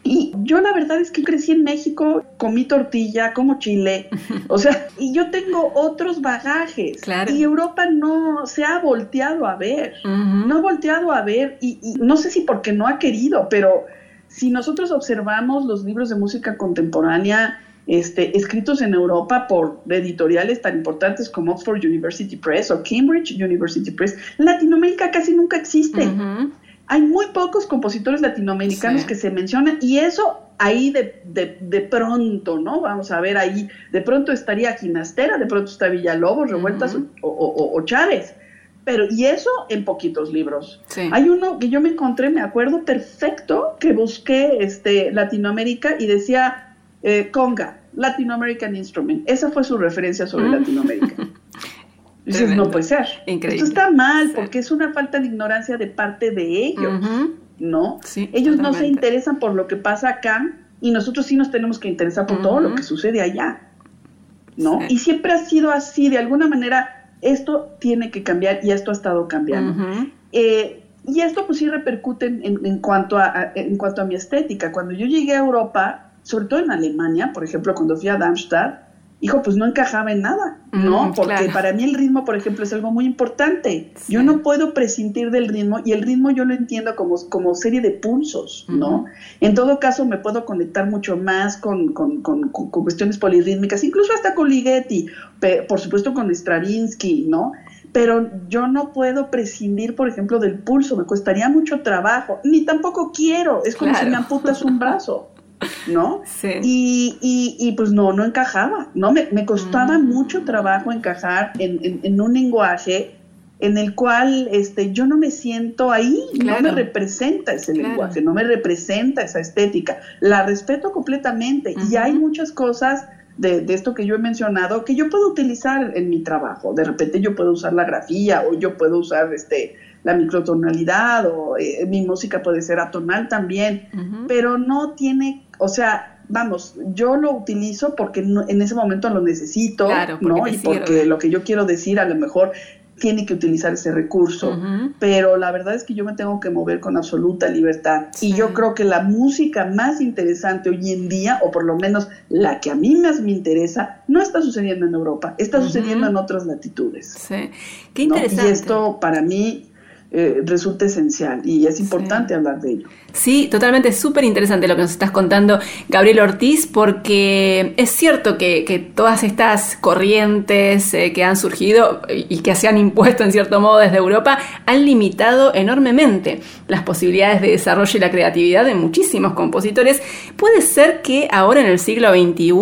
Speaker 3: Y yo la verdad es que crecí en México, comí tortilla, como chile, o sea, y yo tengo otros bagajes. Y Europa no se ha volteado a ver, no ha volteado a ver, y, no sé si porque no ha querido, pero si nosotros observamos los libros de música contemporánea, este, escritos en Europa por editoriales tan importantes como Oxford University Press o Cambridge University Press, Latinoamérica casi nunca existe hay muy pocos compositores latinoamericanos que se mencionan y eso ahí de, de, pronto, ¿no? Vamos a ver ahí, de pronto estaría Ginastera, de pronto está Villalobos, Revueltas o, Chávez. Pero, y eso en poquitos libros. Hay uno que yo me encontré, me acuerdo perfecto, que busqué este, Latinoamérica y decía eh, Conga, Latin American Instrument. Esa fue su referencia sobre Latinoamérica. Dices, no puede ser. Increíble. Esto está mal porque es una falta de ignorancia de parte de ellos, ¿no? ellos no se interesan por lo que pasa acá y nosotros sí nos tenemos que interesar por todo lo que sucede allá, ¿no? Y siempre ha sido así, de alguna manera esto tiene que cambiar y esto ha estado cambiando. Eh, y esto pues sí repercute en, cuanto a, en cuanto a mi estética. Cuando yo llegué a Europa, sobre todo en Alemania, por ejemplo, cuando fui a Darmstadt, hijo, pues no encajaba en nada, ¿no? Mm, Porque para mí el ritmo, por ejemplo, es algo muy importante. Yo no puedo prescindir del ritmo y el ritmo yo lo entiendo como, como serie de pulsos, ¿no? En todo caso, me puedo conectar mucho más con, con, con, con cuestiones polirrítmicas, incluso hasta con Ligeti, por supuesto con Stravinsky, ¿no? Pero yo no puedo prescindir, por ejemplo, del pulso, me costaría mucho trabajo, ni tampoco quiero, es como si me amputas un brazo. ¿no? Sí. Y, y, pues no, no encajaba, ¿no? Me, me costaba mm. mucho trabajo encajar en, en, un lenguaje en el cual este, yo no me siento ahí, no me representa ese lenguaje, no me representa esa estética. La respeto completamente y hay muchas cosas de, de, esto que yo he mencionado que yo puedo utilizar en mi trabajo. De repente yo puedo usar la grafía o yo puedo usar este la microtonalidad o eh, mi música puede ser atonal también, pero no tiene o sea, vamos, yo lo utilizo porque en ese momento lo necesito, ¿no? Y porque lo que yo quiero decir a lo mejor tiene que utilizar ese recurso, pero la verdad es que yo me tengo que mover con absoluta libertad. Y yo creo que la música más interesante hoy en día, o por lo menos la que a mí más me interesa, no está sucediendo en Europa, está sucediendo en otras latitudes.
Speaker 1: Sí, qué interesante.
Speaker 3: Y esto para mí eh, resulta esencial y es importante hablar de ello.
Speaker 1: Sí, totalmente, súper interesante lo que nos estás contando, Gabriel Ortiz, porque es cierto que, todas estas corrientes eh, que han surgido y que se han impuesto en cierto modo desde Europa han limitado enormemente las posibilidades de desarrollo y la creatividad de muchísimos compositores. Puede ser que ahora en el siglo XXI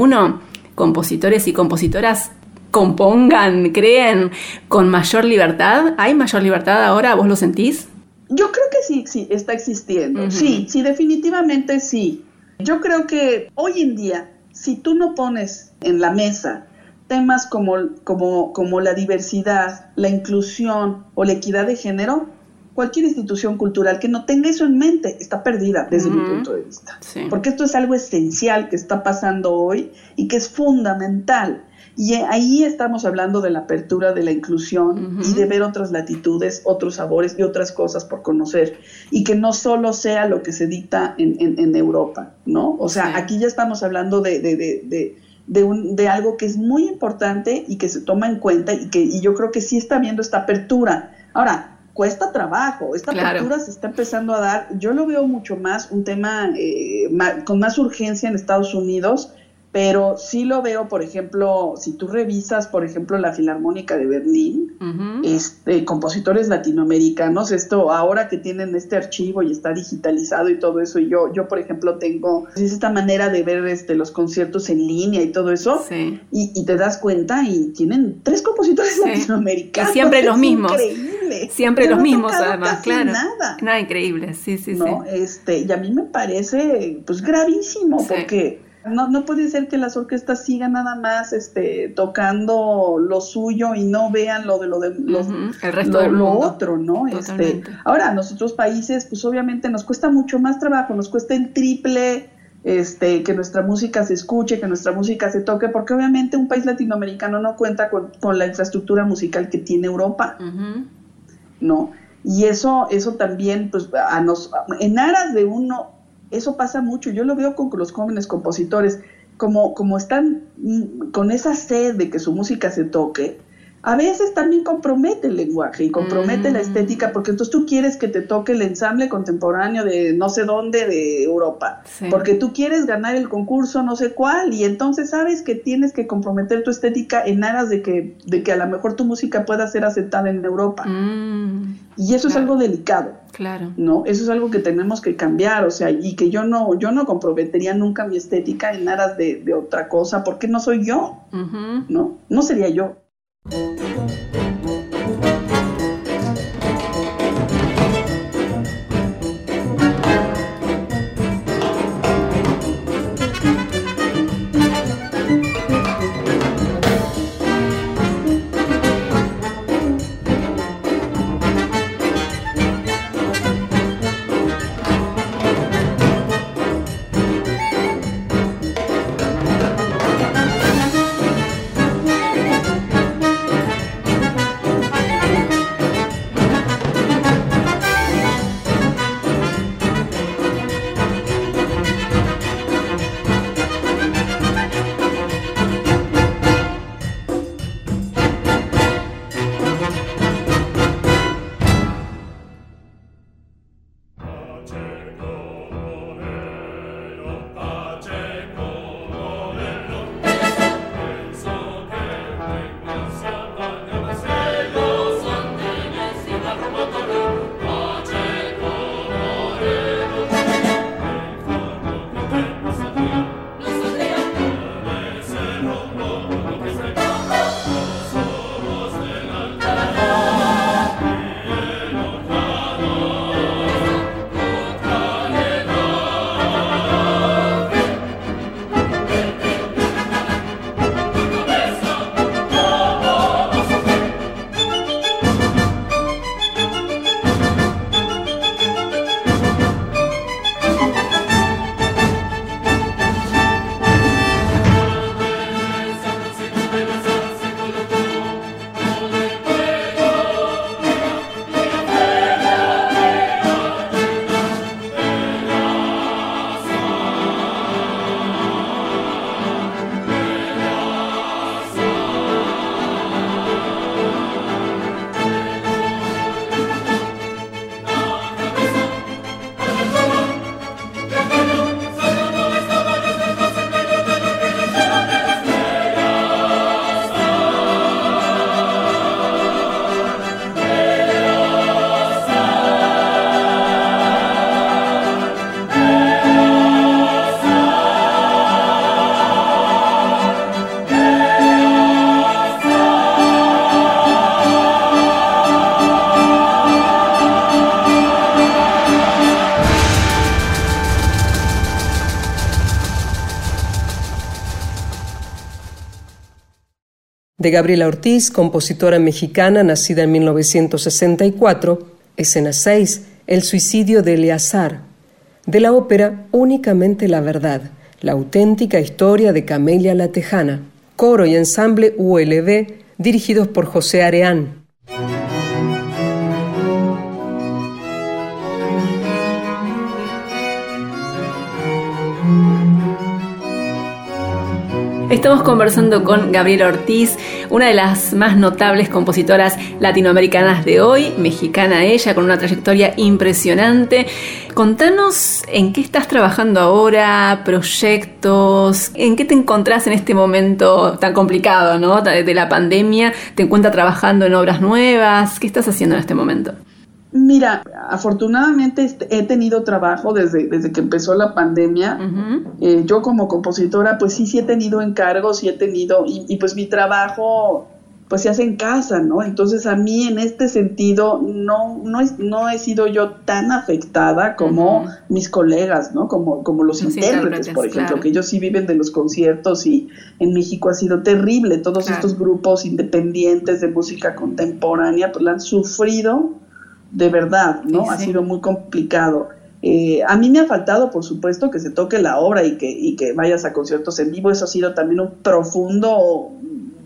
Speaker 1: compositores y compositoras compongan, creen con mayor libertad? ¿Hay mayor libertad ahora? ¿Vos lo sentís?
Speaker 3: Yo creo que sí, sí, está existiendo. Sí, sí, definitivamente sí. Yo creo que hoy en día, si tú no pones en la mesa temas como, como, como la diversidad, la inclusión o la equidad de género, cualquier institución cultural que no tenga eso en mente está perdida desde mi punto de vista. Porque esto es algo esencial que está pasando hoy y que es fundamental. Y ahí estamos hablando de la apertura, de la inclusión y de ver otras latitudes, otros sabores y otras cosas por conocer. Y que no solo sea lo que se dicta en, en, Europa, ¿no? O sea, aquí ya estamos hablando de, de, de, de, un, de algo que es muy importante y que se toma en cuenta y que y yo creo que sí está viendo esta apertura. Ahora, cuesta trabajo, esta apertura se está empezando a dar, yo lo veo mucho más un tema eh, con más urgencia en Estados Unidos, pero sí lo veo, por ejemplo, si tú revisas, por ejemplo, la Filarmónica de Berlín, este, compositores latinoamericanos, esto ahora que tienen este archivo y está digitalizado y todo eso, y yo, yo por ejemplo, tengo es esta manera de ver este, los conciertos en línea y todo eso, y, te das cuenta y tienen tres compositores latinoamericanos.
Speaker 1: siempre los mismos. Increíble. Siempre los mismos, además, claro. Nada. Nada increíble, sí, sí,
Speaker 3: no, Este, y a mí me parece, pues, gravísimo, porque No, no puede ser que las orquestas sigan nada más este, tocando lo suyo y no vean lo de lo de
Speaker 1: el resto
Speaker 3: lo, lo otro, ¿no? Este, ahora, a nosotros países, pues obviamente nos cuesta mucho más trabajo, nos cuesta el triple este, que nuestra música se escuche, que nuestra música se toque, porque obviamente un país latinoamericano no cuenta con, la infraestructura musical que tiene Europa, ¿no? Y eso, eso también, pues, a nos, en aras de uno, eso pasa mucho, yo lo veo con los jóvenes compositores, como, como están mm, con esa sed de que su música se toque, a veces también compromete el lenguaje y compromete la mm. estética, porque entonces tú quieres que te toque el ensamble contemporáneo de no sé dónde de Europa, porque tú quieres ganar el concurso no sé cuál, y entonces sabes que tienes que comprometer tu estética en aras de que, de que a lo mejor tu música pueda ser aceptada en Europa. Mm. y eso es algo delicado.
Speaker 1: Claro.
Speaker 3: ¿No? Eso es algo que tenemos que cambiar, o sea, y que yo no, yo no comprometería nunca mi estética en aras de, otra cosa, porque no soy yo, ¿no? No sería yo. Música
Speaker 2: de Gabriela Ortiz, compositora mexicana nacida en 1964, escena 6, El suicidio de Eleazar, de la ópera Únicamente la verdad, la auténtica historia de Camelia la Tejana, coro y ensamble ULB dirigidos por José Areán.
Speaker 1: Estamos conversando con Gabriela Ortiz, una de las más notables compositoras latinoamericanas de hoy, mexicana ella, con una trayectoria impresionante. Contanos en qué estás trabajando ahora, proyectos, en qué te encontrás en este momento tan complicado, ¿no? De la pandemia, ¿te encuentras trabajando en obras nuevas? ¿Qué estás haciendo en este momento?
Speaker 3: Mira, afortunadamente he tenido trabajo desde, desde que empezó la pandemia. Eh, yo como compositora, pues sí, sí he tenido encargos, sí he tenido, y, pues mi trabajo pues se hace en casa, ¿no? Entonces a mí en este sentido no, no, es, no he sido yo tan afectada como mis colegas, ¿no? Como, como los, intérpretes, por ejemplo, que ellos sí viven de los conciertos y en México ha sido terrible. Todos estos grupos independientes de música contemporánea pues la han sufrido de verdad, ¿no? Ha sido muy complicado. Eh, a mí me ha faltado, por supuesto, que se toque la obra y que, y que vayas a conciertos en vivo. Eso ha sido también un profundo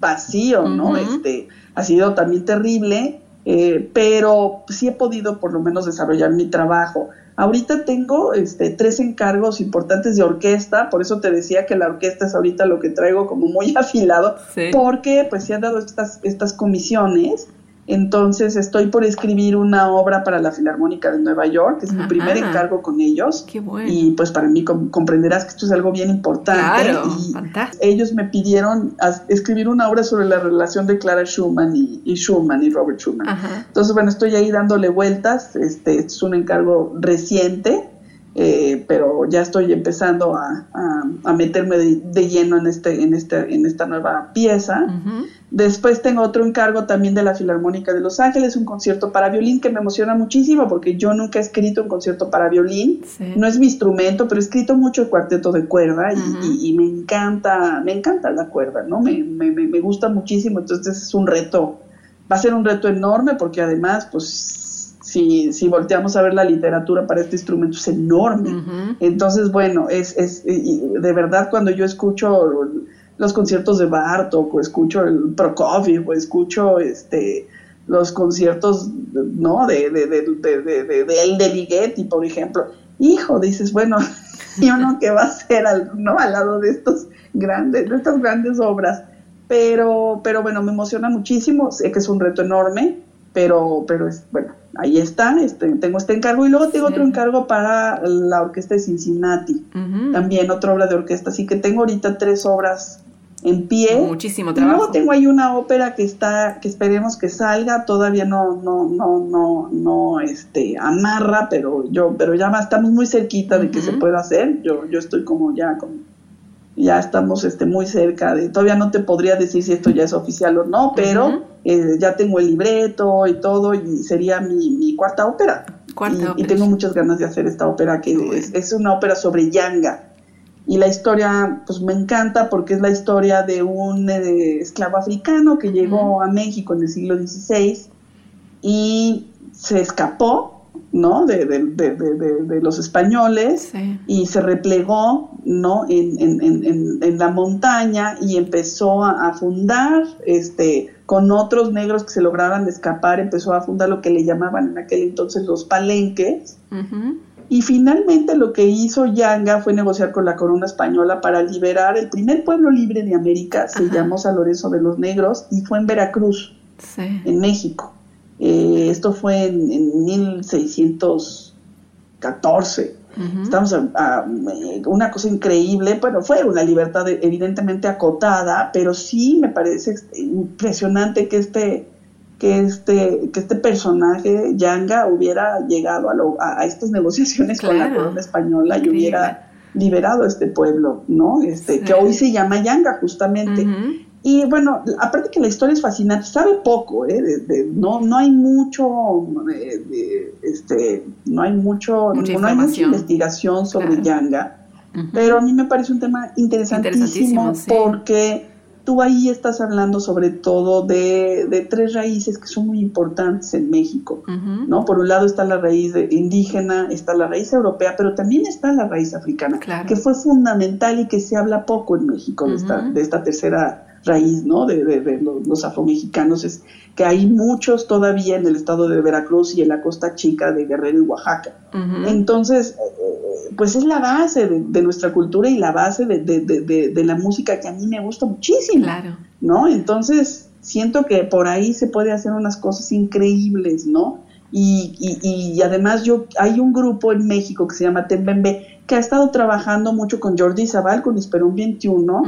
Speaker 3: vacío, ¿no? Este, ha sido también terrible, eh, pero sí he podido por lo menos desarrollar mi trabajo. Ahorita tengo este, tres encargos importantes de orquesta, por eso te decía que la orquesta es ahorita lo que traigo como muy afilado, porque pues se han dado estas, estas comisiones entonces estoy por escribir una obra para la Filarmónica de Nueva York, que es mi primer encargo con ellos.
Speaker 1: Qué bueno.
Speaker 3: Y pues para mí comprenderás que esto es algo bien importante.
Speaker 1: Claro,
Speaker 3: y ellos me pidieron escribir una obra sobre la relación de Clara Schumann y, Schumann y Robert Schumann. Entonces, bueno, estoy ahí dándole vueltas. Este, es un encargo reciente. Eh, pero ya estoy empezando a, meterme de, lleno en este, en este, en esta nueva pieza. Después tengo otro encargo también de la Filarmónica de Los Ángeles, un concierto para violín que me emociona muchísimo porque yo nunca he escrito un concierto para violín. No es mi instrumento, pero he escrito mucho el cuarteto de cuerda y, me encanta, me encanta la cuerda, ¿no? Me, me, me, gusta muchísimo, entonces es un reto, va a ser un reto enorme porque además, pues si, si, volteamos a ver la literatura para este instrumento es enorme. Entonces, bueno, es, es de verdad cuando yo escucho los conciertos de Bartok, o escucho el Prokofiev, o escucho este los conciertos, ¿no? De, de, de, de, de, de Ligeti, por ejemplo. Hijo, dices, bueno, yo no qué va a ser al, ¿no? al lado de estos grandes, de estas grandes obras. Pero, pero bueno, me emociona muchísimo, sé que es un reto enorme, pero, pero es, bueno, ahí está, este, tengo este encargo. Y luego tengo otro encargo para la orquesta de Cincinnati, también otra obra de orquesta. Así que tengo ahorita tres obras en pie.
Speaker 1: Muchísimo trabajo.
Speaker 3: Luego tengo ahí una ópera que está, que esperemos que salga, todavía no, no, no, no, no, este, amarra, pero yo, pero ya estamos muy cerquita de que se pueda hacer. Yo, yo estoy como ya, como, ya estamos, este, muy cerca de, todavía no te podría decir si esto ya es oficial o no, pero eh, ya tengo el libreto y todo y sería mi, mi cuarta ópera. y, tengo muchas ganas de hacer esta ópera que es, es, una ópera sobre Yanga. Y la historia, pues me encanta porque es la historia de un eh, esclavo africano que llegó a México en el siglo XVI y se escapó, ¿no? De, los españoles y se replegó, ¿no? En, la montaña y empezó a, fundar, este, con otros negros que se lograban escapar, empezó a fundar lo que le llamaban en aquel entonces los palenques. Y finalmente lo que hizo Yanga fue negociar con la corona española para liberar el primer pueblo libre de América, se llamó San Lorenzo de los Negros, y fue en Veracruz, en México. Eh, esto fue en, 1614. Estamos a, una cosa increíble, bueno, fue una libertad evidentemente acotada, pero sí me parece impresionante que este que este, que este personaje, Yanga, hubiera llegado a, a, estas negociaciones con la corona española y hubiera liberado a este pueblo, ¿no? Este, Que hoy se llama Yanga, justamente. Y bueno, aparte que la historia es fascinante, sabe poco, ¿eh? no, no hay mucho, eh, este, no hay mucho, no hay mucha investigación sobre Yanga, pero a mí me parece un tema interesantísimo porque tú ahí estás hablando sobre todo de, tres raíces que son muy importantes en México, ¿no? Por un lado está la raíz indígena, está la raíz europea, pero también está la raíz africana, que fue fundamental y que se habla poco en México de, esta, de esta tercera raíz, ¿no? De, de, los, afromexicanos, es que hay muchos todavía en el estado de Veracruz y en la costa chica de Guerrero y Oaxaca. Entonces, eh, pues es la base de, nuestra cultura y la base de, la música que a mí me gusta muchísimo,
Speaker 1: claro.
Speaker 3: ¿no? Entonces, siento que por ahí se puede hacer unas cosas increíbles, ¿no? Y, y, además yo hay un grupo en México que se llama Tembembe que ha estado trabajando mucho con Jordi Zaval, con Esperón 21,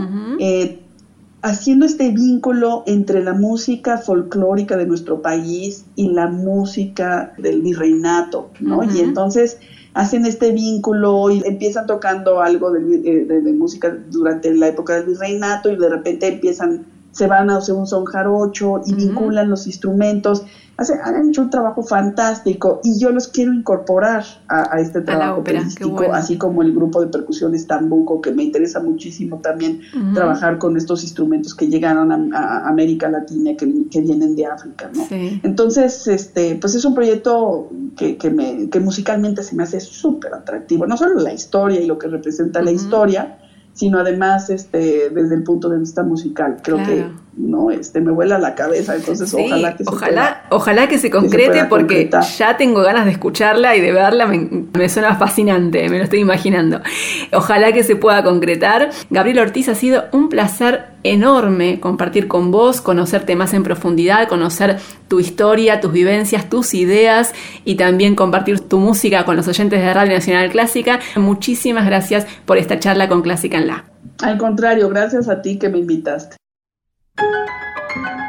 Speaker 3: haciendo este vínculo entre la música folclórica de nuestro país y la música del virreinato, ¿no? Y entonces hacen este vínculo y empiezan tocando algo de, eh, música durante la época del virreinato y de repente empiezan se van a hacer un son jarocho y vinculan los instrumentos han hecho un trabajo fantástico y yo los quiero incorporar a, este trabajo así como el grupo de percusiones Tambuco, que me interesa muchísimo también trabajar con estos instrumentos que llegaron a, América Latina, que, vienen de África, ¿no? Entonces, este, pues es un proyecto que, que, me, que musicalmente se me hace súper atractivo, no solo la historia y lo que representa la historia, sino además este desde el punto de vista musical. Creo que no este me vuela la cabeza, entonces ojalá que se
Speaker 1: ojalá, ojalá que se concrete porque ya tengo ganas de escucharla y de verla, me, suena fascinante, me lo estoy imaginando. Ojalá que se pueda concretar. Gabriel Ortiz ha sido un placer enorme compartir con vos, conocerte más en profundidad, conocer tu historia, tus vivencias, tus ideas y también compartir tu música con los oyentes de Radio Nacional Clásica. Muchísimas gracias por esta charla con Clásica en La.
Speaker 3: Al contrario, gracias a ti que me invitaste.
Speaker 4: thank you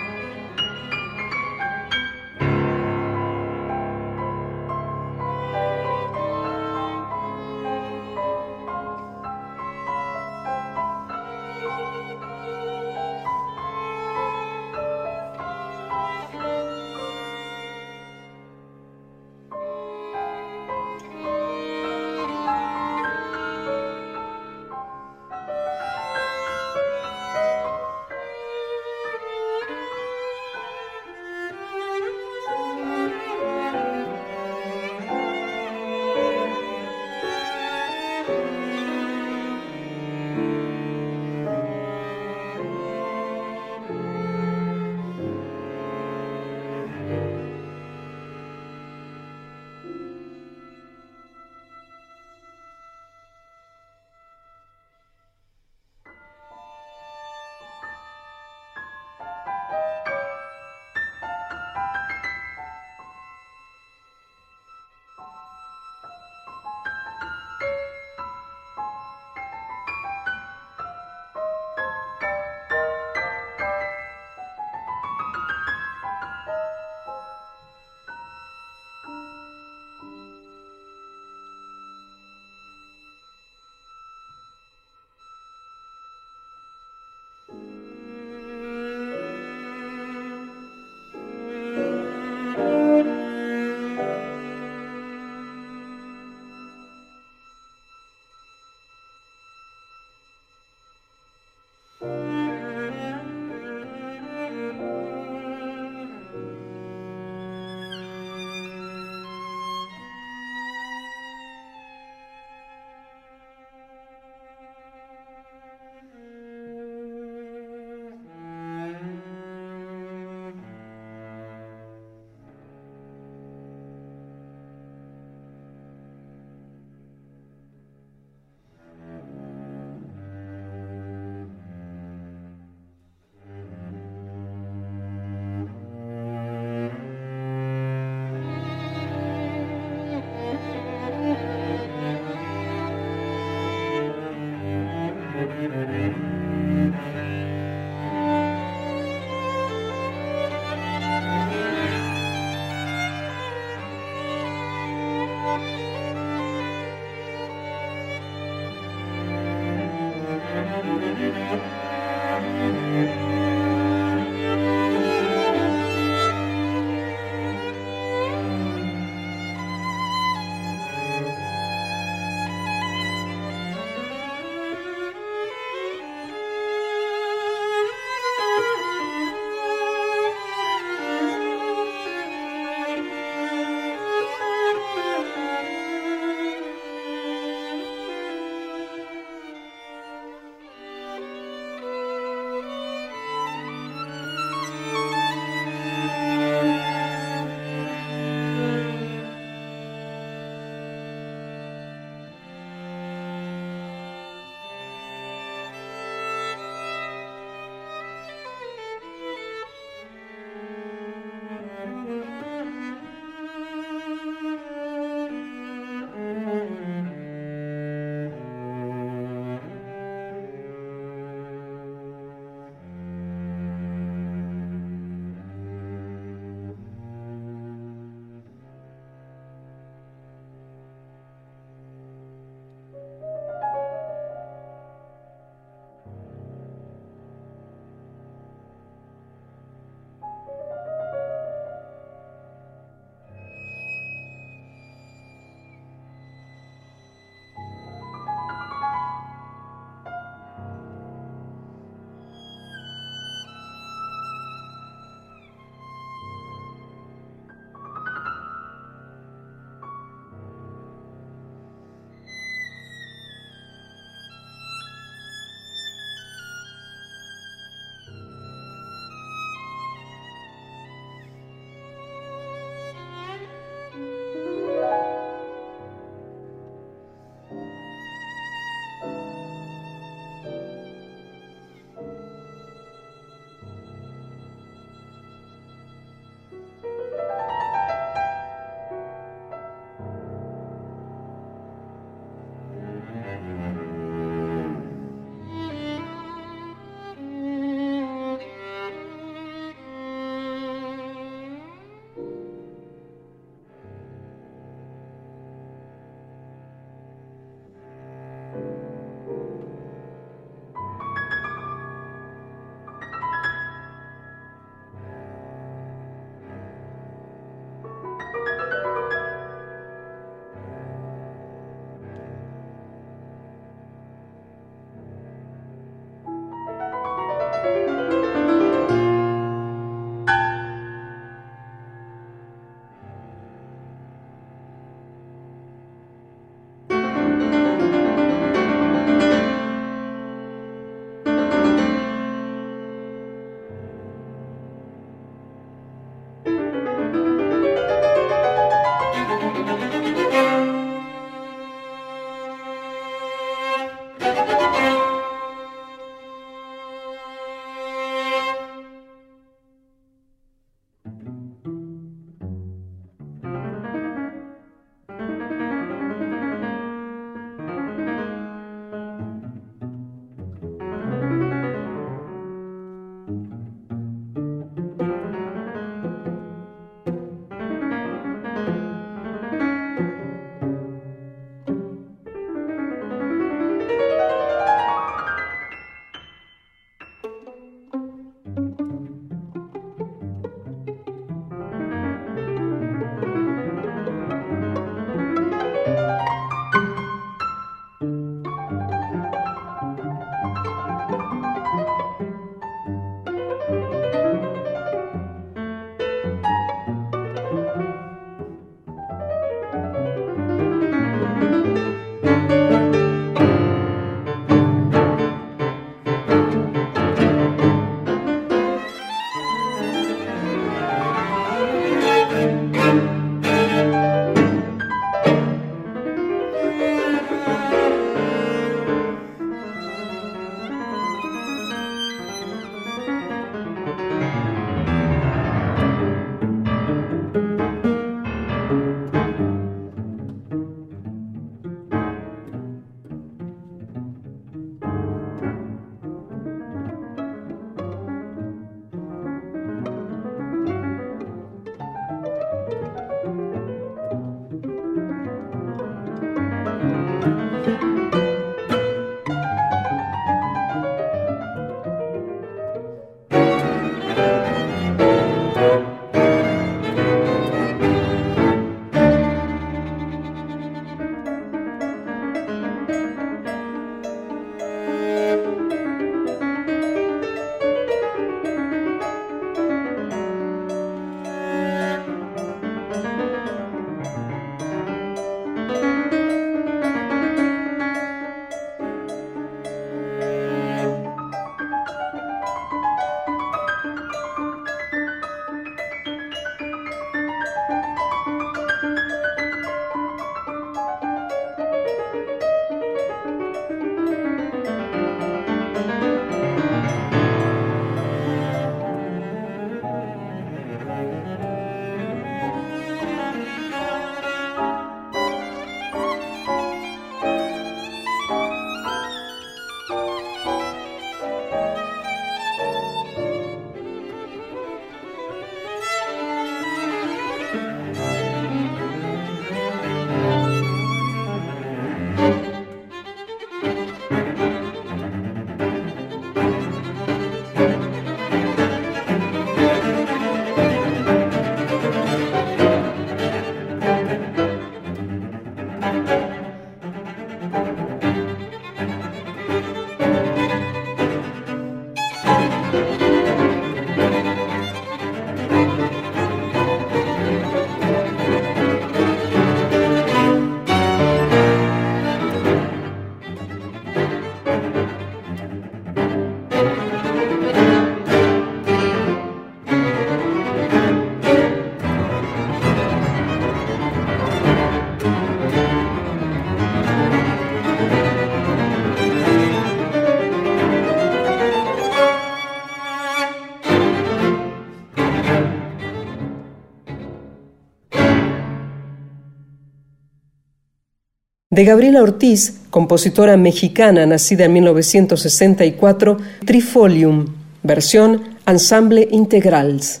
Speaker 4: De Gabriela Ortiz, compositora mexicana nacida en 1964, Trifolium, versión Ensemble Integrals.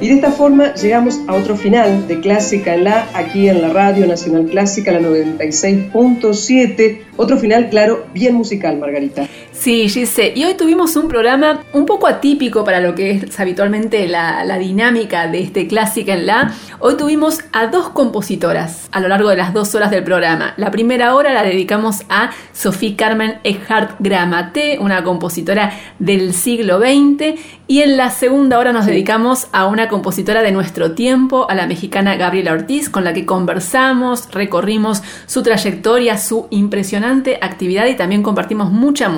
Speaker 2: Y de esta forma llegamos a otro final de Clásica en la, aquí en la Radio Nacional Clásica, la 96.7. Otro final, claro, bien musical, Margarita.
Speaker 1: Sí, Gise, y hoy tuvimos un programa un poco atípico para lo que es habitualmente la, dinámica de este Clásica en la. Hoy tuvimos a dos compositoras a lo largo de las dos horas del programa. La primera hora la dedicamos a Sophie Carmen Eckhart Gramate, una compositora del siglo XX, y en la segunda hora nos dedicamos a una compositora de nuestro tiempo, a la mexicana Gabriela Ortiz, con la que conversamos, recorrimos su trayectoria, su impresionante actividad y también compartimos mucha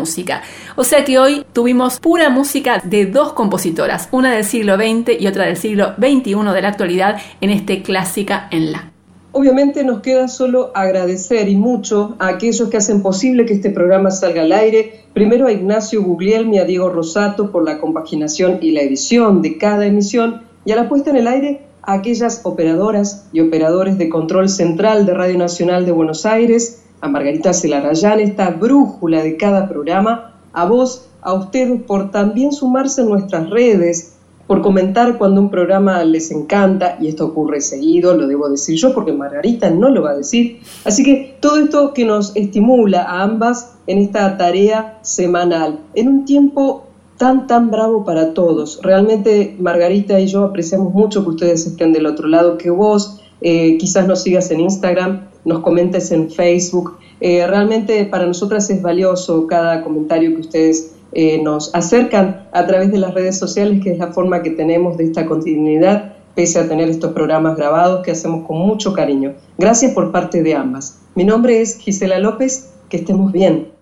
Speaker 1: O sea que hoy tuvimos pura música de dos compositoras, una del siglo XX y otra del siglo XXI de la actualidad en este Clásica en La.
Speaker 2: Obviamente nos queda solo agradecer y mucho a aquellos que hacen posible que este programa salga al aire. Primero a Ignacio Guglielmi, a Diego Rosato por la compaginación y la edición de cada emisión y a la puesta en el aire a aquellas operadoras y operadores de control central de Radio Nacional de Buenos Aires, a Margarita Celarayán, esta brújula de cada programa, a vos, a ustedes por también sumarse en nuestras redes, por comentar cuando un programa les encanta, y esto ocurre seguido, lo debo decir yo porque Margarita no lo va a decir. Así que todo esto que nos estimula a ambas en esta tarea semanal, en un tiempo tan, tan bravo para todos. Realmente Margarita y yo apreciamos mucho que ustedes estén del otro lado, que vos eh, quizás nos sigas en Instagram, nos comentes en Facebook. Eh, realmente para nosotras es valioso cada comentario que ustedes eh, nos acercan a través de las redes sociales, que es la forma que tenemos de esta continuidad, pese a tener estos programas grabados que hacemos con mucho cariño. Gracias por parte de ambas. Mi nombre es Gisela López, que estemos bien.